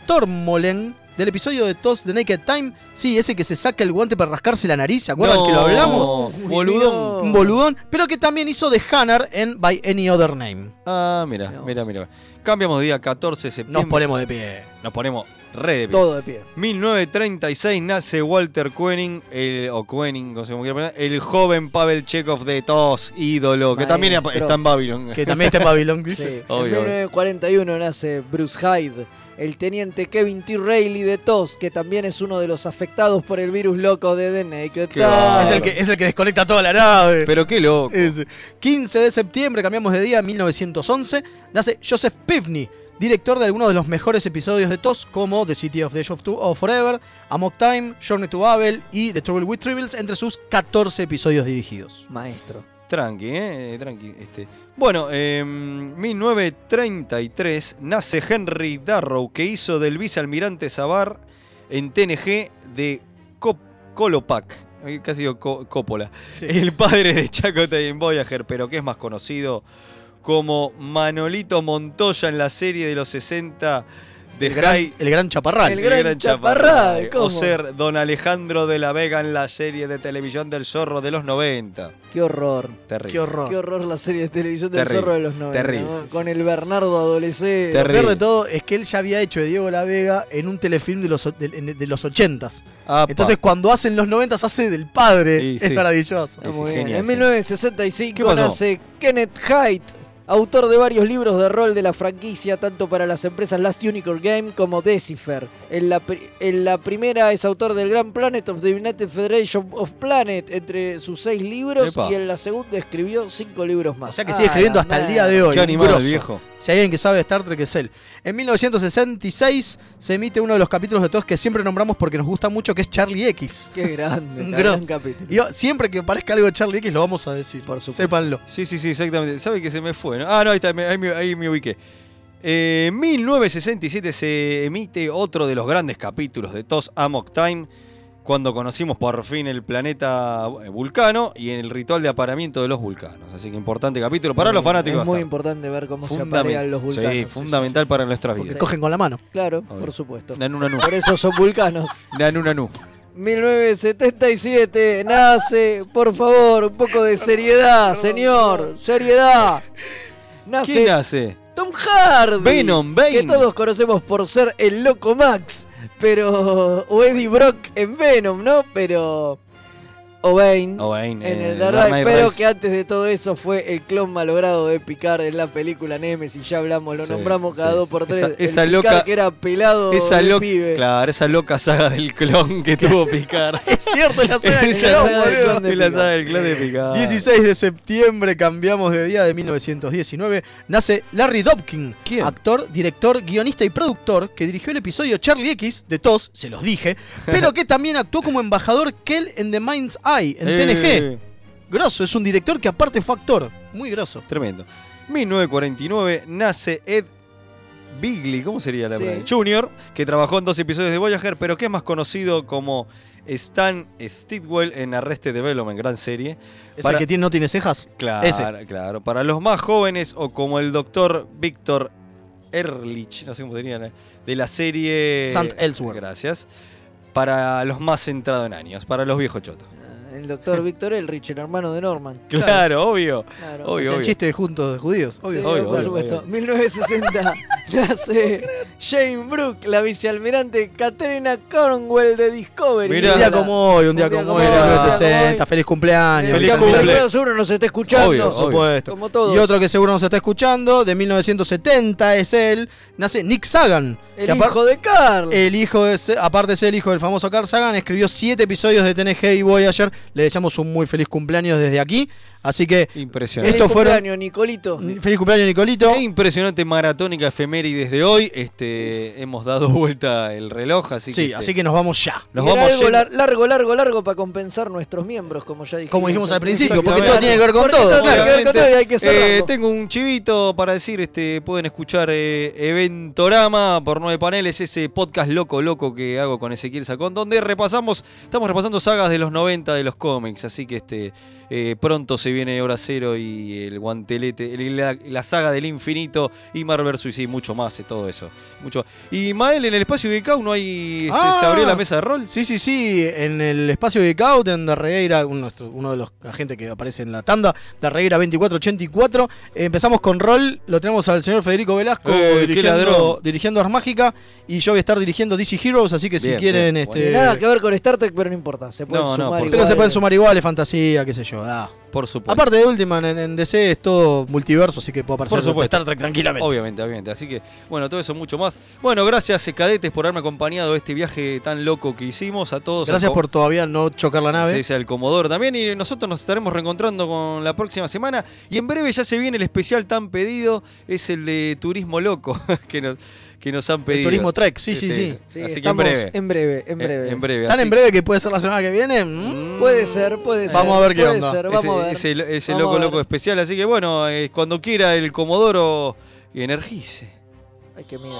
Tormolen del episodio de TOS The Naked Time. Sí, ese que se saca el guante para rascarse la nariz, ¿se acuerdan No, que lo hablamos? boludón. Un boludón, pero que también hizo de Hannar en By Any Other Name. Ah, mira, mira, mira. Cambiamos de día 14 de septiembre. Nos ponemos de pie. Nos ponemos re de pie. Todo de pie. 1936 nace Walter Koenig, el, o Koenig, no sé cómo quiera el joven Pavel Chekhov de TOS, ídolo, que también está en Babylon. Que también está en Babylon, <laughs> Sí. En Obvio, obvio. 1941 nace Bruce Hyde, el teniente Kevin T. Reilly de TOS, que también es uno de los afectados por el virus loco de The Naked. Es el, que, es el que desconecta toda la nave. Pero qué loco. Ese. 15 de septiembre, cambiamos de día, 1911, nace Joseph Pivney, director de algunos de los mejores episodios de TOS, como The City of the Edge of, Two- of Forever, Amok Time, Journey to Babel y The Trouble with Tribbles, entre sus 14 episodios dirigidos. Maestro. Tranqui, eh, tranqui. Este. Bueno, en 1933 nace Henry Darrow, que hizo del vicealmirante Sabar en TNG de Cop- Colopac. Eh, Casi digo Co- Coppola. El padre de Chakotay en Voyager, pero que es más conocido como Manolito Montoya en la serie de los 60 de El gran, el gran chaparral. El gran Chaparral, ¿cómo? O ser Don Alejandro de la Vega en la serie de televisión del Zorro de los 90. Qué horror. Terrible. Qué horror. Qué horror la serie de televisión del Terrible, zorro de los 90. terrible, ¿no? sí, sí. Con el Bernardo adolescente. Lo peor de todo es que él ya había hecho de Diego La Vega en un telefilm de los, de, de los 80s. Apa. Entonces cuando hacen los 90s hace del padre. Sí, es maravilloso. Genial, en genial. 1965 ¿Qué pasó? nace Kenneth Haidt, autor de varios libros de rol de la franquicia, tanto para las empresas Last Unicorn Game como Decipher. En la, pri- en la primera es autor del Grand Planet of the United Federation of Planet, entre sus seis libros, Epa. y en la segunda escribió cinco libros más. O sea que sigue escribiendo Ah, hasta el día de hoy. Qué viejo. Si hay alguien que sabe de Star Trek es él. En 1966 se emite uno de los capítulos de todos que siempre nombramos porque nos gusta mucho, que es Charlie X. Qué grande, Un gran capítulo. Y yo, siempre que aparezca algo de Charlie X lo vamos a decir. Por supuesto. Sépanlo. Sí, sí, sí, exactamente. ¿Sabe que se me fue? no? Ah, no, ahí, está, ahí, me, ahí me ubiqué. Eh, En 1967 se emite otro de los grandes capítulos de TOS Amok Time, cuando conocimos por fin el planeta eh, Vulcano y en el ritual de aparamiento de los vulcanos. Así que importante capítulo para los fanáticos. Es muy importante ver cómo se aparean los vulcanos. Sí, fundamental para nuestras vidas. cogen con la mano. Claro, por supuesto. Nanu, nanu. Por eso son vulcanos. Nanu, nanu. 1977 nace, por favor, un poco de seriedad, señor, seriedad. Nace ¿Quién hace? Tom Hardy, Venom, Bane. que todos conocemos por ser el loco Max, pero o Eddie Brock en Venom, ¿no? Pero o Bane O Bane, en eh, el Dark Dark Knight, Knight pero que antes de todo eso fue el clon malogrado de Picard en la película Nemesis, ya hablamos, lo Sí, nombramos cada sí, dos por tres. Esa- El esa Picard loca- que era pelado Esa de loca, pibe. claro, esa loca saga del clon que tuvo <laughs> Picard. Es cierto, la saga del <laughs> clon, saga del boludo. clon de la saga del clon de Picard. 16 de septiembre, cambiamos de día de 1919, nace Larry Dobkin, actor, director, guionista y productor que dirigió el episodio Charlie X de TOS, se los dije, pero que también actuó como embajador Kell en The Mind's Eye en Eh. TNG. Grosso, es un director que aparte fue actor, muy grosso. Tremendo. 1949 nace Ed Bigley, ¿cómo sería la Sí. verdad? Junior, que trabajó en dos episodios de Voyager, pero que es más conocido como Stan Stidwell en Arrested Development, gran serie. ¿Es el que tiene, no tiene cejas? Claro, Ese. claro. Para los más jóvenes o como el doctor Víctor Ehrlich, no sé cómo sería, de la serie... Sant Elsewhere. Gracias. Para los más centrados en años, para los viejos chotos. El doctor <laughs> Víctor Elrich, el hermano de Norman. Claro, obvio. Claro. Obvio, es el obvio. chiste de juntos de judíos, obvio. Sí, obvio, por obvio, supuesto. obvio. <laughs> 1960 <laughs> nace Jane Brooke, la vicealmirante Katrina Cornwell de Discovery. un día como hoy, un día como hoy, hoy, 1960, feliz cumpleaños. Feliz cumpleaños. seguro nos está escuchando. Obvio, por supuesto. Como todos. Y otro que seguro nos está escuchando, de 1970 es él, nace Nick Sagan. El hijo de Carl. El hijo de, aparte de ser el hijo del famoso Carl Sagan, escribió siete episodios de TNG y Voyager. Le deseamos un muy feliz cumpleaños desde aquí Así que Impresionante. Feliz fueron. cumpleaños, Nicolito. Feliz cumpleaños, Nicolito. Qué impresionante maratónica efemérides de hoy. Este, hemos dado vuelta el reloj, así que. Sí, este, así que nos vamos ya. Nos Y vamos largo, lar- largo, largo, largo para compensar nuestros miembros, como ya dijimos. Como dijimos al principio, porque todo tiene que ver con todo. todo tiene claro. que ver con todo y hay que Eh, tengo un chivito para decir, este, pueden escuchar eh, Eventorama por nueve paneles, ese podcast loco, loco que hago con Ezequiel Sacón, donde repasamos, estamos repasando sagas de los 90 de los cómics, así que este eh, pronto se viene Hora Cero y el guantelete, el- la, la saga del infinito y Marvel vs. y mucho más, eh, todo eso. Mucho. Y Mael, en el espacio de Cau no hay, este, Ah. se abrió la mesa de rol. Sí, sí, sí. En el espacio de Caut, en Darreira, uno, de los agentes que aparece en la tanda, Darreira 2484. Eh, empezamos con rol. Lo tenemos al señor Federico Velasco Eh, dirigiendo, dirigiendo Ars Mágica. Y yo voy a estar dirigiendo DC Heroes. Así que si Bien, quieren. bien, este, Nada que ver con Star Trek, pero no importa. Se pueden No, no, sumar por igual. pero se pueden sumar igual, es fantasía, qué sé yo. da. Por supuesto. Aparte de última, en, en DC es todo multiverso, así que puedo aparecer Por supuesto. Star Trek tranquilamente. Obviamente, obviamente. Así que, bueno, todo eso mucho más. Bueno, gracias, cadetes, por haberme acompañado a este viaje tan loco que hicimos. A todos. Gracias por todavía no chocar la nave. Sí, sí, al Comodoro también. Y nosotros nos estaremos reencontrando con la próxima semana. Y en breve ya se viene el especial tan pedido. Es el de Turismo Loco <laughs> que nos, que nos han pedido. Turismo Trek, sí, sí, sí. Sí, así que en breve. En breve, en breve. En breve. ¿Tan así- en breve que puede ser la semana que viene? Mm. Puede ser, puede ser. Vamos a ver qué puede onda. ser, vamos ese, a ver. ese- ese Vamos loco a ver. loco especial. Así que bueno, eh, cuando quiera el Comodoro, energice. Ay, qué miedo.